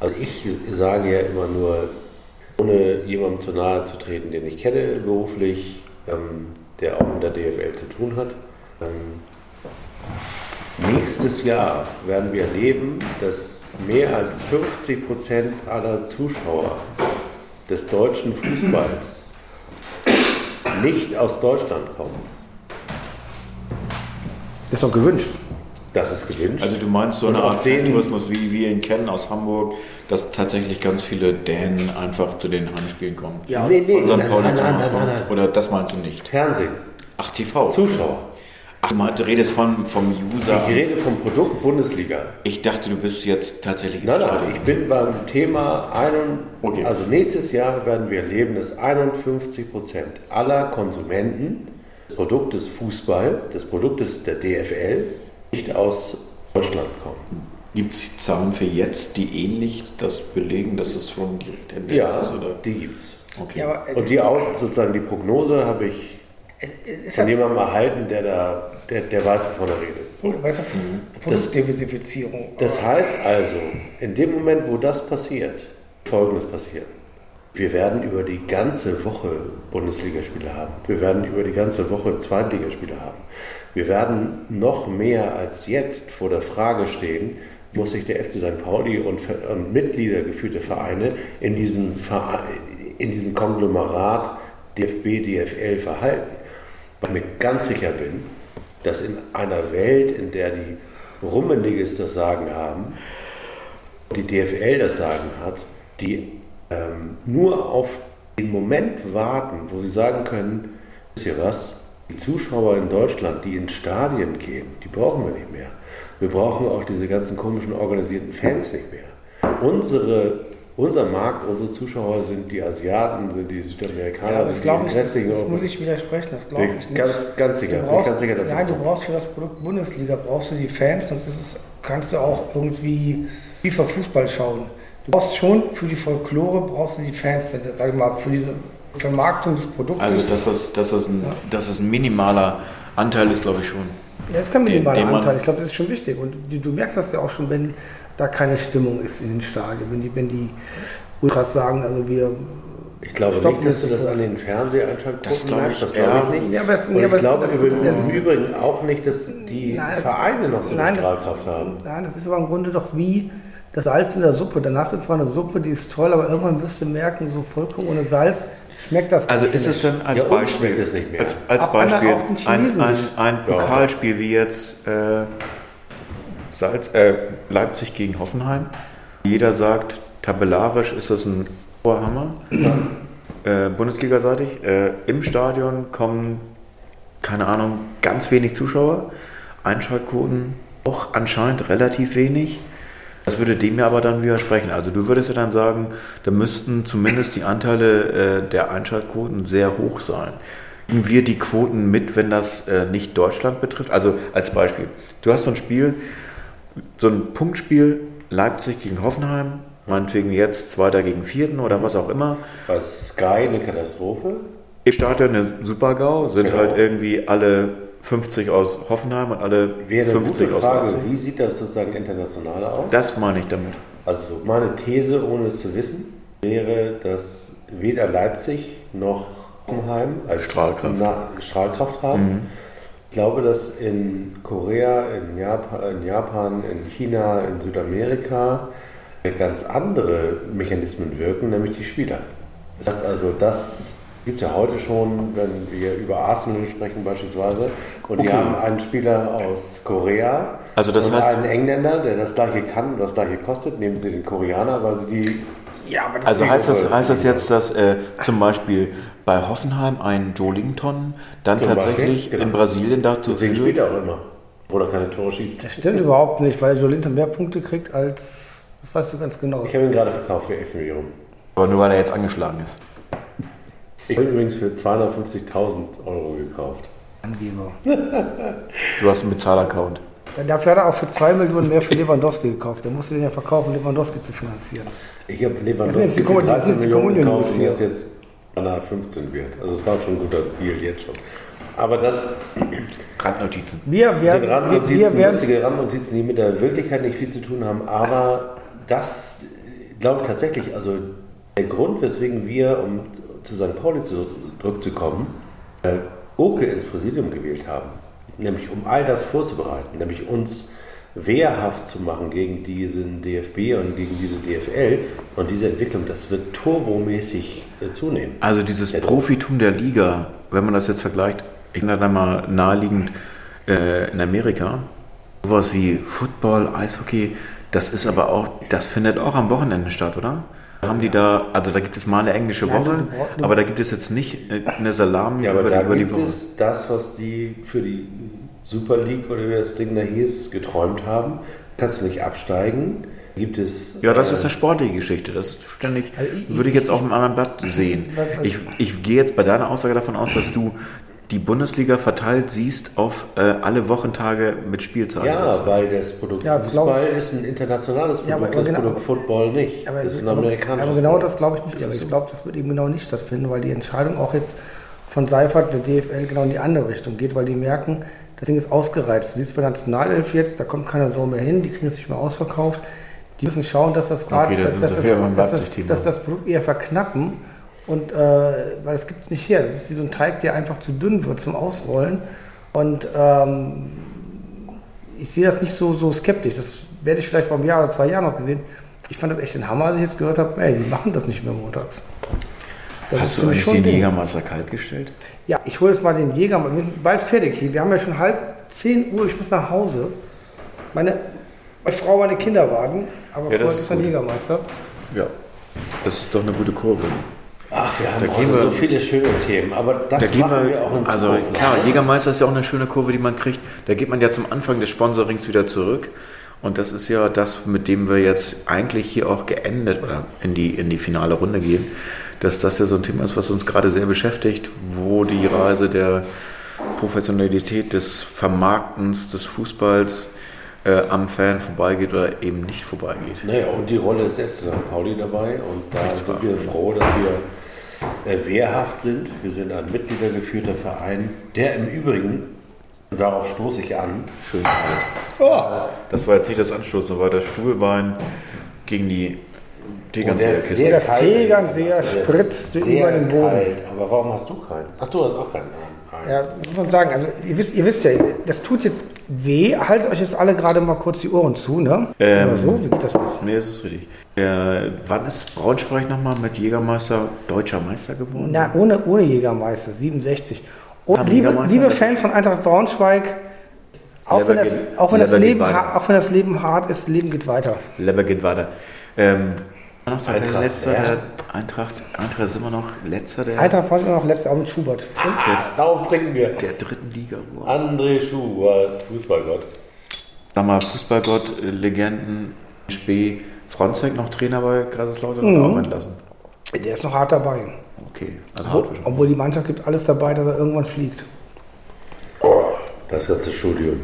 Also ich sage ja immer nur, ohne jemandem zu nahe zu treten, den ich kenne beruflich, ähm, der auch mit der DFL zu tun hat. Ähm, nächstes Jahr werden wir erleben, dass mehr als 50 Prozent aller Zuschauer des deutschen Fußballs nicht aus Deutschland kommen. Ist doch gewünscht. Das ist gewünscht. Also du meinst so Und eine Art Tourismus, wie wir ihn kennen aus Hamburg, dass tatsächlich ganz viele Dänen einfach zu den Heimspielen kommen. Ja, nee, nee, Von St. nein, Pauli nein, zum nein, nein, nein. Oder das meinst du nicht? Fernsehen, Ach, TV. Zuschauer. Ach, du meinst- du redest von, vom User. Ich rede vom Produkt Bundesliga. Ich dachte, du bist jetzt tatsächlich Nein, nein, Stadion. ich bin beim Thema, ein, Okay. also nächstes Jahr werden wir erleben, dass 51 Prozent aller Konsumenten des Produktes Fußball, des Produktes der DFL, nicht aus Deutschland kommen. Gibt es Zahlen für jetzt, die ähnlich das belegen, dass es schon die Tendenz Ja, ist? Oder? die gibt's. Okay. Ja, aber, äh, Und die auch, sozusagen die Prognose habe ich von das, jemandem erhalten, der da, der, der weiß, wovon er redet. So. weißt du, Produktdiversifizierung. Das heißt also, in dem Moment, wo das passiert, Folgendes passiert. Wir werden über die ganze Woche Bundesligaspiele haben. Wir werden über die ganze Woche Zweitligaspiele haben. Wir werden noch mehr als jetzt vor der Frage stehen, muss sich der FC St. Pauli und, und Mitglieder geführte Vereine in diesem, Verein, in diesem Konglomerat DFB, DFL verhalten. Weil ich mir ganz sicher bin, dass in einer Welt, in der die Rummeniges das Sagen haben, die DFL das Sagen hat, die ähm, nur auf den Moment warten, wo sie sagen können, wisst ihr was, die Zuschauer in Deutschland, die in Stadien gehen, die brauchen wir nicht mehr. Wir brauchen auch diese ganzen komischen organisierten Fans nicht mehr. Unsere, unser Markt, unsere Zuschauer sind die Asiaten, sind die Südamerikaner, ja, das sind glaube die ich, das, restlichen das Europäer. muss ich widersprechen, das glaube ich ich nicht. ganz, ganz sicher. Du brauchst, ganz sicher, dass nein, das du brauchst für das Produkt Bundesliga brauchst du die Fans und das ist, kannst du auch irgendwie FIFA Fußball schauen. Du brauchst schon für die Folklore brauchst du die Fans, wenn du, sag ich mal, für diese Vermarktung des Produktes. Also, dass das, dass, das ein, dass das ein minimaler Anteil ist, glaube ich schon. Ja, das ist kein den- den man- Anteil. Ich glaube, das ist schon wichtig. Und du, du merkst das ja auch schon, wenn da keine Stimmung ist in den Stadien, wenn die, wenn die Ultras sagen, also wir Ich glaube Stoppen nicht, dass du das an den Fernsehanschaltquoten Das glaube ich Das glaube eher. ich nicht. Ja, aber das- Und ja, aber ich glaube das- das ist- im Übrigen auch nicht, dass die Nein, Vereine noch so eine Nein, das- Strahlkraft haben. Nein, das ist aber im Grunde doch wie das Salz in der Suppe. Dann hast du zwar eine Suppe, die ist toll, aber irgendwann wirst du merken, so vollkommen ohne Salz schmeckt das Also ist es nicht. denn als Ja, Beispiel, schmeckt es nicht mehr. als, als Beispiel auch den ein, ein, ein Pokalspiel wie jetzt äh, Salz, äh, Leipzig gegen Hoffenheim. Jeder sagt, tabellarisch ist das ein Oberhammer. äh, Bundesliga-seitig. Äh, Im Stadion kommen, keine Ahnung, ganz wenig Zuschauer. Einschaltquoten auch anscheinend relativ wenig. Das würde dem ja aber dann widersprechen. Also du würdest ja dann sagen, da müssten zumindest die Anteile äh, der Einschaltquoten sehr hoch sein. Kriegen wir die Quoten mit, wenn das äh, nicht Deutschland betrifft? Also als Beispiel, du hast so ein Spiel, so ein Punktspiel, Leipzig gegen Hoffenheim, meinetwegen jetzt Zweiter gegen Vierten oder was auch immer. Bei Sky eine Katastrophe. Ich starte eine Super-GAU, sind Genau. halt irgendwie alle 50 aus Hoffenheim und alle Wäre eine 50 gute aus Frage, Leipzig. wie sieht das sozusagen international aus? Das meine ich damit. Also meine These, ohne es zu wissen, wäre, dass weder Leipzig noch Hoffenheim als Strahlkraft. Na Strahlkraft haben. Ich glaube, dass in Korea, in Japan, in, Japan, in China, in Südamerika ganz andere Mechanismen wirken, nämlich die Spieler. Das heißt also, das gibt es ja heute schon, wenn wir über Arsenal sprechen beispielsweise. Und die Okay. haben einen Spieler aus Korea Also das und heißt- einen Engländer, der das gleiche kann und das gleiche kostet. Nehmen Sie den Koreaner, weil sie die Ja, aber das Also ist heißt das, heißt das jetzt, dass äh, zum Beispiel bei Hoffenheim ein Joe-Linton dann Zum tatsächlich Beispiel, genau. in Brasilien dazu Deswegen spielt führt? er auch immer, obwohl er keine Tore schießt. Das stimmt überhaupt nicht, weil Jolinton mehr Punkte kriegt als. Das weißt du ganz genau. Ich habe ihn gerade verkauft für 11 Millionen. Aber nur weil er jetzt angeschlagen ist. Ich habe ihn übrigens für 250.000 Euro gekauft. Angeber. Du hast einen Bezahlaccount. Dafür hat er auch für 2 Millionen mehr für Lewandowski gekauft. Der musste den ja verkaufen, Lewandowski zu finanzieren. Ich habe Das Lewandowski für Kommun- das 13 ist die Millionen gekauft und er ist jetzt einer 15 wert. Also es war schon ein guter Deal jetzt schon. Aber das Randnotizen. Wir sind werden, wir, Randnotizen, wir werden, lustige Randnotizen, die mit der Wirklichkeit nicht viel zu tun haben. Aber das glaube ich tatsächlich, also der Grund, weswegen wir, um zu St. Pauli zurückzukommen, äh, Oke ins Präsidium gewählt haben, nämlich um all das vorzubereiten, nämlich uns wehrhaft zu machen gegen diesen DFB und gegen diese DFL und diese Entwicklung, das wird turbomäßig äh, zunehmen. Also dieses Ja. Profitum der Liga, wenn man das jetzt vergleicht, ich nenne da mal naheliegend äh, in Amerika, sowas wie Football, Eishockey, das ist aber auch, das findet auch am Wochenende statt, oder? Haben die da, also da gibt es mal eine englische Woche, du- du brauch- du- aber da gibt es jetzt nicht eine Salami Ja, aber über, da die, über die gibt Woche. es das, was die für die Super League oder wie das Ding da hieß, geträumt haben. Kannst du nicht absteigen. Gibt es. Ja, das äh, ist eine sportliche Geschichte. Das ist ständig, Also ich- würde ich ich- jetzt auf einem anderen Blatt sehen. Ich, ich gehe jetzt bei deiner Aussage davon aus, dass du die Bundesliga verteilt siehst auf äh, alle Wochentage mit Spielzeit. Ja, weil das Produkt Ja, das Fußball ist ein internationales Produkt, Ja, aber- aber das genau- Produkt Football nicht. aber, das ist ein aber, amerikanisches aber genau Produkt. das glaube ich nicht. Aber ich glaube, das wird eben genau nicht stattfinden, weil die Entscheidung auch jetzt von Seifert, der DFL, genau in die andere Richtung geht, weil die merken, das Ding ist ausgereizt. Du siehst bei der Nationalelf jetzt, da kommt keiner so mehr hin, die kriegen es nicht mehr ausverkauft. Die müssen schauen, dass das Rad, Okay, da dass, dass, das, dass, das, dass das Produkt eher verknappen. Und äh, weil das gibt es nicht her. Das ist wie so ein Teig, der einfach zu dünn wird zum Ausrollen. Und ähm, ich sehe das nicht so, so skeptisch. Das werde ich vielleicht vor einem Jahr oder zwei Jahren noch gesehen. Ich fand das echt ein Hammer, als ich jetzt gehört habe, ey, die machen das nicht mehr montags. Das Hast du eigentlich schon den ein Ding. Jägermeister kalt gestellt? Ja, ich hole jetzt mal den Jäger. Wir sind bald fertig hier. Wir haben ja schon halb 10 Uhr. Ich muss nach Hause. Meine, meine Frau, meine Kinder warten. Aber Ja, vorher ist ist gut. Jägermeister. Ja. Das ist doch eine gute Kurve. Ach, wir haben Da heute gehen wir- so viele schöne Themen, aber das Da machen man, wir auch in also Zukunft. klar, noch. Jägermeister ist ja auch eine schöne Kurve, die man kriegt. Da geht man ja zum Anfang des Sponsorings wieder zurück. Und das ist ja das, mit dem wir jetzt eigentlich hier auch geendet oder in die, in die finale Runde gehen. Dass das ja so ein Thema ist, was uns gerade sehr beschäftigt, wo die Reise der Professionalität des Vermarktens des Fußballs äh, am Fan vorbeigeht oder eben nicht vorbeigeht. Naja, und die Rolle des FC St. Pauli dabei. Und da sind wir froh, dass wir äh, wehrhaft sind. Wir sind ein mitgliedergeführter Verein, der im Übrigen, darauf stoße ich an, Schön kalt. Das war jetzt nicht das Anstoßen, das war das Stuhlbein gegen die und der ist Tegernseher sehr Das kalt. Tegernseher Also der ist spritzte über den Boden. Kalt. Aber warum hast du keinen? Ach, du hast auch keinen. Ja, muss man sagen, also ihr wisst, ihr wisst ja, das tut jetzt weh. Haltet euch jetzt alle gerade mal kurz die Ohren zu, ne? Ähm, Oder so, wie geht das los? Nee, das ist richtig. Äh, wann ist Braunschweig nochmal mit Jägermeister deutscher Meister geworden? Na, ohne, ohne Jägermeister, 67. Und Haben liebe, liebe Fans von Eintracht Braunschweig, auch wenn, das, auch, wenn Leben, auch wenn das Leben hart ist, Leben geht weiter. Leber geht weiter. Ähm, noch der Eintracht letzter, wer? der Eintracht, Eintracht ist immer noch letzter der, Eintracht Braunschweig noch letztes auch mit Schubert. Ah, darauf trinken wir. der dritten Liga. André Schubert, Fußballgott. Sag mal, Fußballgott, äh, Legenden, Spee Fronzek noch Trainer bei Kaiserslautern oder auch entlassen? Der ist noch hart dabei. Okay, also Obwohl, hart obwohl die Mannschaft gibt alles dabei, dass er irgendwann fliegt. Das ganze Studium.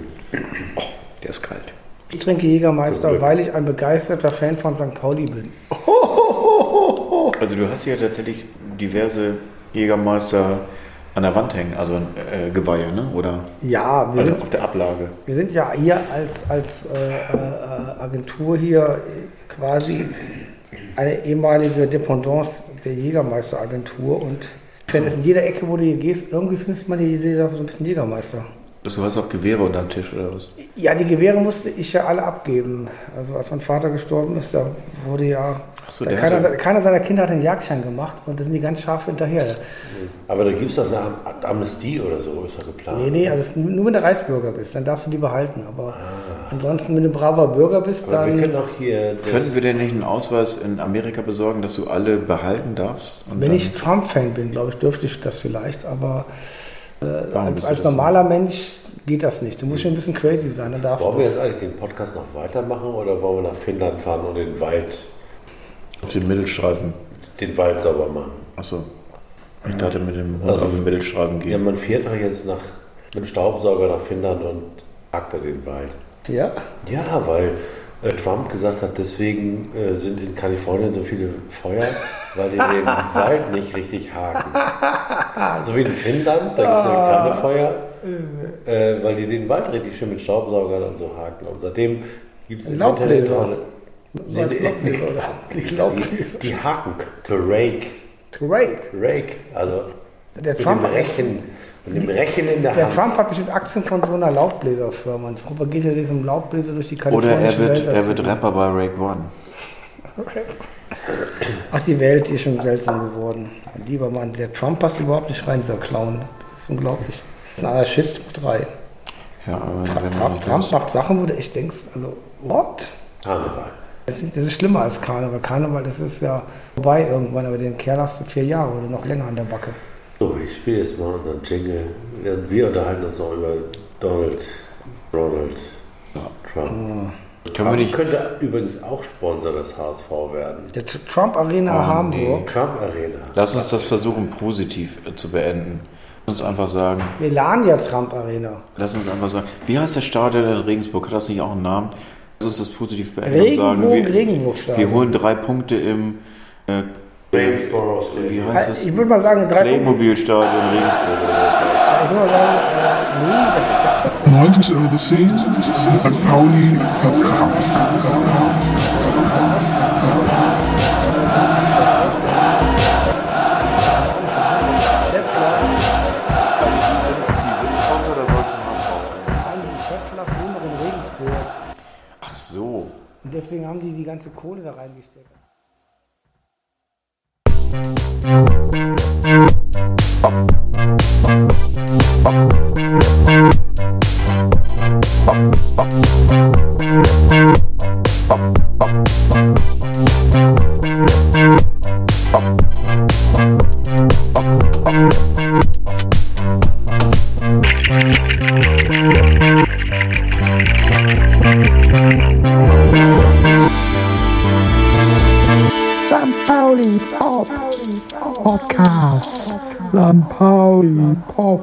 Der ist kalt. Ich trinke Jägermeister, weil ich ein begeisterter Fan von St. Pauli bin. Also du hast hier tatsächlich diverse Jägermeister an der Wand hängen, also äh, Geweihe, ne? Oder Ja, wir also sind, auf der Ablage. wir sind ja hier als, als äh, äh, Agentur hier quasi eine ehemalige Dependance der Jägermeister-Agentur und es in jeder Ecke, wo du hier gehst, irgendwie findest man hier so ein bisschen Jägermeister. Du hast auch Gewehre unterm Tisch oder was? Ja, die Gewehre musste ich ja alle abgeben. Also als mein Vater gestorben ist, da wurde ja. Ach so, keiner, hatte- keiner seiner Kinder hat den Jagdschein gemacht und da sind die ganz scharf hinterher. Aber da gibt es doch eine Am Amnestie oder so, ist doch geplant. Nee, nee, also nur wenn du Reichsbürger bist, dann darfst du die behalten. Aber ansonsten, wenn du ein braver Bürger bist, Aber wir dann. können auch hier. Das, Könnten wir denn nicht einen Ausweis in Amerika besorgen, dass du alle behalten darfst? Und Wenn dann- ich Trump-Fan bin, glaube ich, dürfte ich das vielleicht, aber Warum als, als normaler Mensch geht das nicht. Du musst schon ein bisschen crazy sein, dann darfst wollen wir jetzt eigentlich den Podcast noch weitermachen oder wollen wir nach Finnland fahren und den Wald, Auf den Mittelstreifen. den Wald sauber machen? Achso. Ich dachte mit dem Hund Also- auf den Mittelstreifen Ja, gehen. man fährt doch jetzt nach, mit dem Staubsauger nach Finnland und hakt da den Wald. Ja? Ja, weil äh, Trump gesagt hat, deswegen äh, sind in Kalifornien so viele Feuer, weil die den Wald nicht richtig haken. So wie in Finnland, da gibt es ja keine Feuer, äh, weil die den Wald richtig schön mit Staubsaugern und so haken. Und seitdem gibt es im Internet auch- oder? die, die haken, to rake, To rake. rake, also Der mit Trump, dem Rechen, mit dem Rechen in der, der Hand. Trump hat bestimmt Aktien von so einer Laubbläserfirma und propagiert ja diesem Laubbläser durch die Oder kalifornische er wird, Welt. er wird Rapper bei Rake One. Ach, die Welt die ist schon seltsam geworden. Lieber Mann, der Trump passt überhaupt nicht rein, dieser Clown. Das ist unglaublich. Das ist ein Anarchist hoch drei. Ja, Tra Trump, Trump macht Sachen, wo du echt denkst, also, what? Karneval. Das ist, das ist schlimmer als Karneval. Karneval, das ist ja vorbei irgendwann, aber den Kerl hast du vier Jahre oder noch länger an der Backe. So, ich spiele jetzt mal unseren Jingle. Wir, wir unterhalten uns noch über Donald, Donald Trump. Können wir Trump nicht- könnte übrigens auch Sponsor des HSV werden. Der Trump Arena Oh, Hamburg. Trump Arena. Lass uns das versuchen, positiv äh, zu beenden. Lass uns einfach sagen, Melania Trump Arena. lass uns einfach sagen, wie heißt der Stadion in Regensburg? Hat das nicht auch einen Namen? Lass uns das positiv beenden Regenbogen- und sagen, wir, wir holen drei Punkte im, äh, Greensboro wie Stadium. heißt es? Ich würde mal sagen, drei. Playmobil-Stadion Regensburg oder was. Ich würde mal sagen, äh, nee, das ist das. 90 Euro 10, St. Pauli Regensburg. Ach so. Und deswegen haben die die ganze Kohle da reingesteckt. St. Pauli Pop